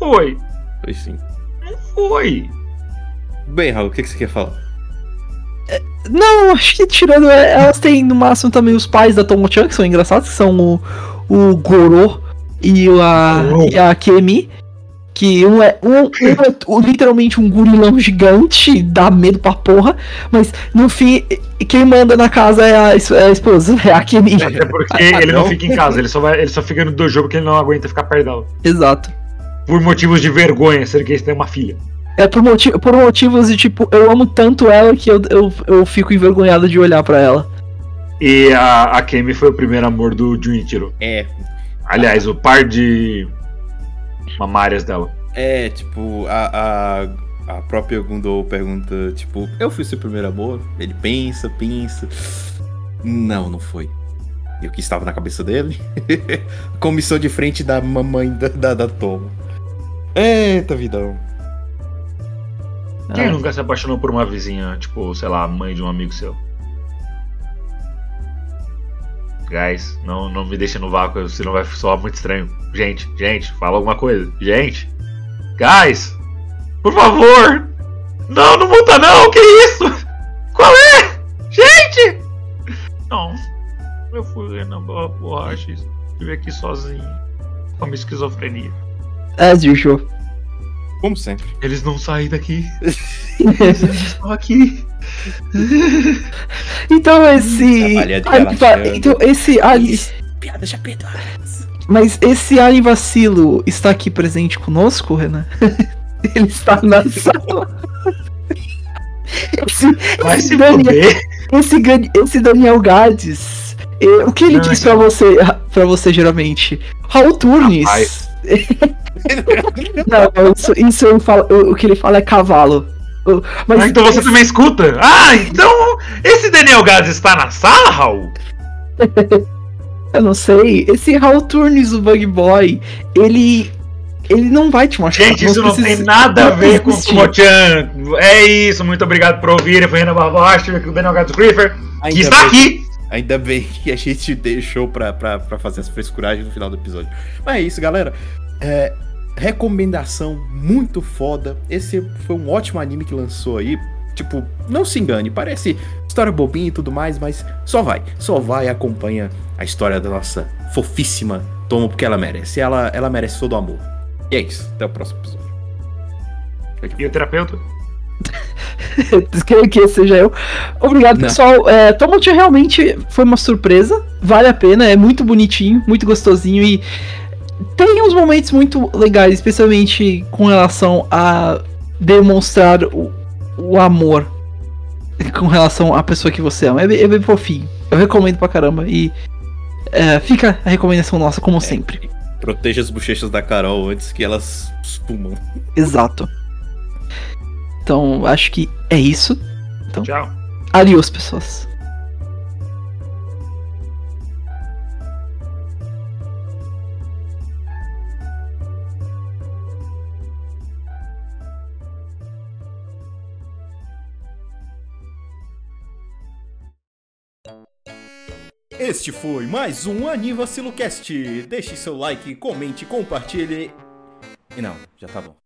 Foi. Foi sim. Não foi. Bem, Raul, o que, que você quer falar? Não, acho que tirando. é, Elas têm no máximo também os pais da Tomo-chan, que são engraçados, que são o, o Goro e a, e a Kemi. Que um é, um, um é o- literalmente um gurilão gigante, dá medo pra porra, mas no fim, quem manda na casa é a, é a esposa, é a Kemi. Até porque Ah, ele não não? fica em casa, ele só, vai, ele só fica no dojo porque ele não aguenta ficar perto dela. Exato. Por motivos de vergonha, sendo que eles têm uma filha. É por, moti por motivos de tipo, eu amo tanto ela que eu, eu, eu fico envergonhado de olhar pra ela. E a, a Kemi foi o primeiro amor do Junichiro. É, Aliás, o par de mamárias dela. é, tipo, a, a, a própria Gundou pergunta, tipo, eu fui seu primeiro amor? Ele pensa, pensa. Não, não foi. E o que estava na cabeça dele? Comissão de frente da mamãe da, da, da Toma. Eita, vidão. Quem Ah. nunca se apaixonou por uma vizinha, tipo, sei lá, mãe de um amigo seu? Guys, não, não me deixa no vácuo, senão vai soar muito estranho. Gente, gente, fala alguma coisa. Gente! Guys! Por favor! Não, não muda não! Que isso? Qual é? Gente! Não. Eu fui na borracha e estive aqui sozinho. Com a minha esquizofrenia. As usual. Como sempre. Eles não saem daqui. Eles estão aqui. Então esse. Relaxando. então esse alien. Piada já perdoadas. Mas esse alien vacilo está aqui presente conosco, Renan? Ele está na sala. Esse, Vai esse se Daniel, esse, esse Daniel Gades. O que ele Não, diz pra você, para você geralmente? Raul Turnes. Rapaz. Não, isso, isso eu falo- o o que ele fala é cavalo. Mas Ah, então você também escuta? Ah, então esse Daniel Gades está na sala, Raul? Eu não sei. Esse Raul Turnes, o Bug Boy, ele. Ele não vai te machucar. Gente, isso não precisa- tem nada a não ver com o. Kumochan. É isso, muito obrigado por ouvir. Foi Renan Barbosa, o Daniel Gades Griffer, que está aqui. Ainda bem que a gente deixou pra, fazer as frescuragens no final do episódio. Mas é isso, galera. É, recomendação muito foda. Esse foi um ótimo anime que lançou aí. Tipo, não se engane, parece história bobinha e tudo mais, mas só vai. Só vai e acompanha a história da nossa fofíssima Tomo, porque ela merece. Ela, ela merece todo o amor. E é isso. Até o próximo episódio. E o terapeuta? Creio que esse seja eu. Obrigado, Não. pessoal. É, Tomot realmente foi uma surpresa. Vale a pena, é muito bonitinho, muito gostosinho e tem uns momentos muito legais, especialmente com relação a demonstrar o, o amor com relação à pessoa que você ama. É, bem- é bem fofinho. Eu recomendo pra caramba e é, fica a recomendação nossa, como sempre. Proteja as bochechas da Carol antes que elas espumam. Exato. Então, acho que é isso. Tchau. Adiós, pessoas. Este foi mais um Anivacilocast. Deixe seu like, comente, compartilhe. E não, já tá bom.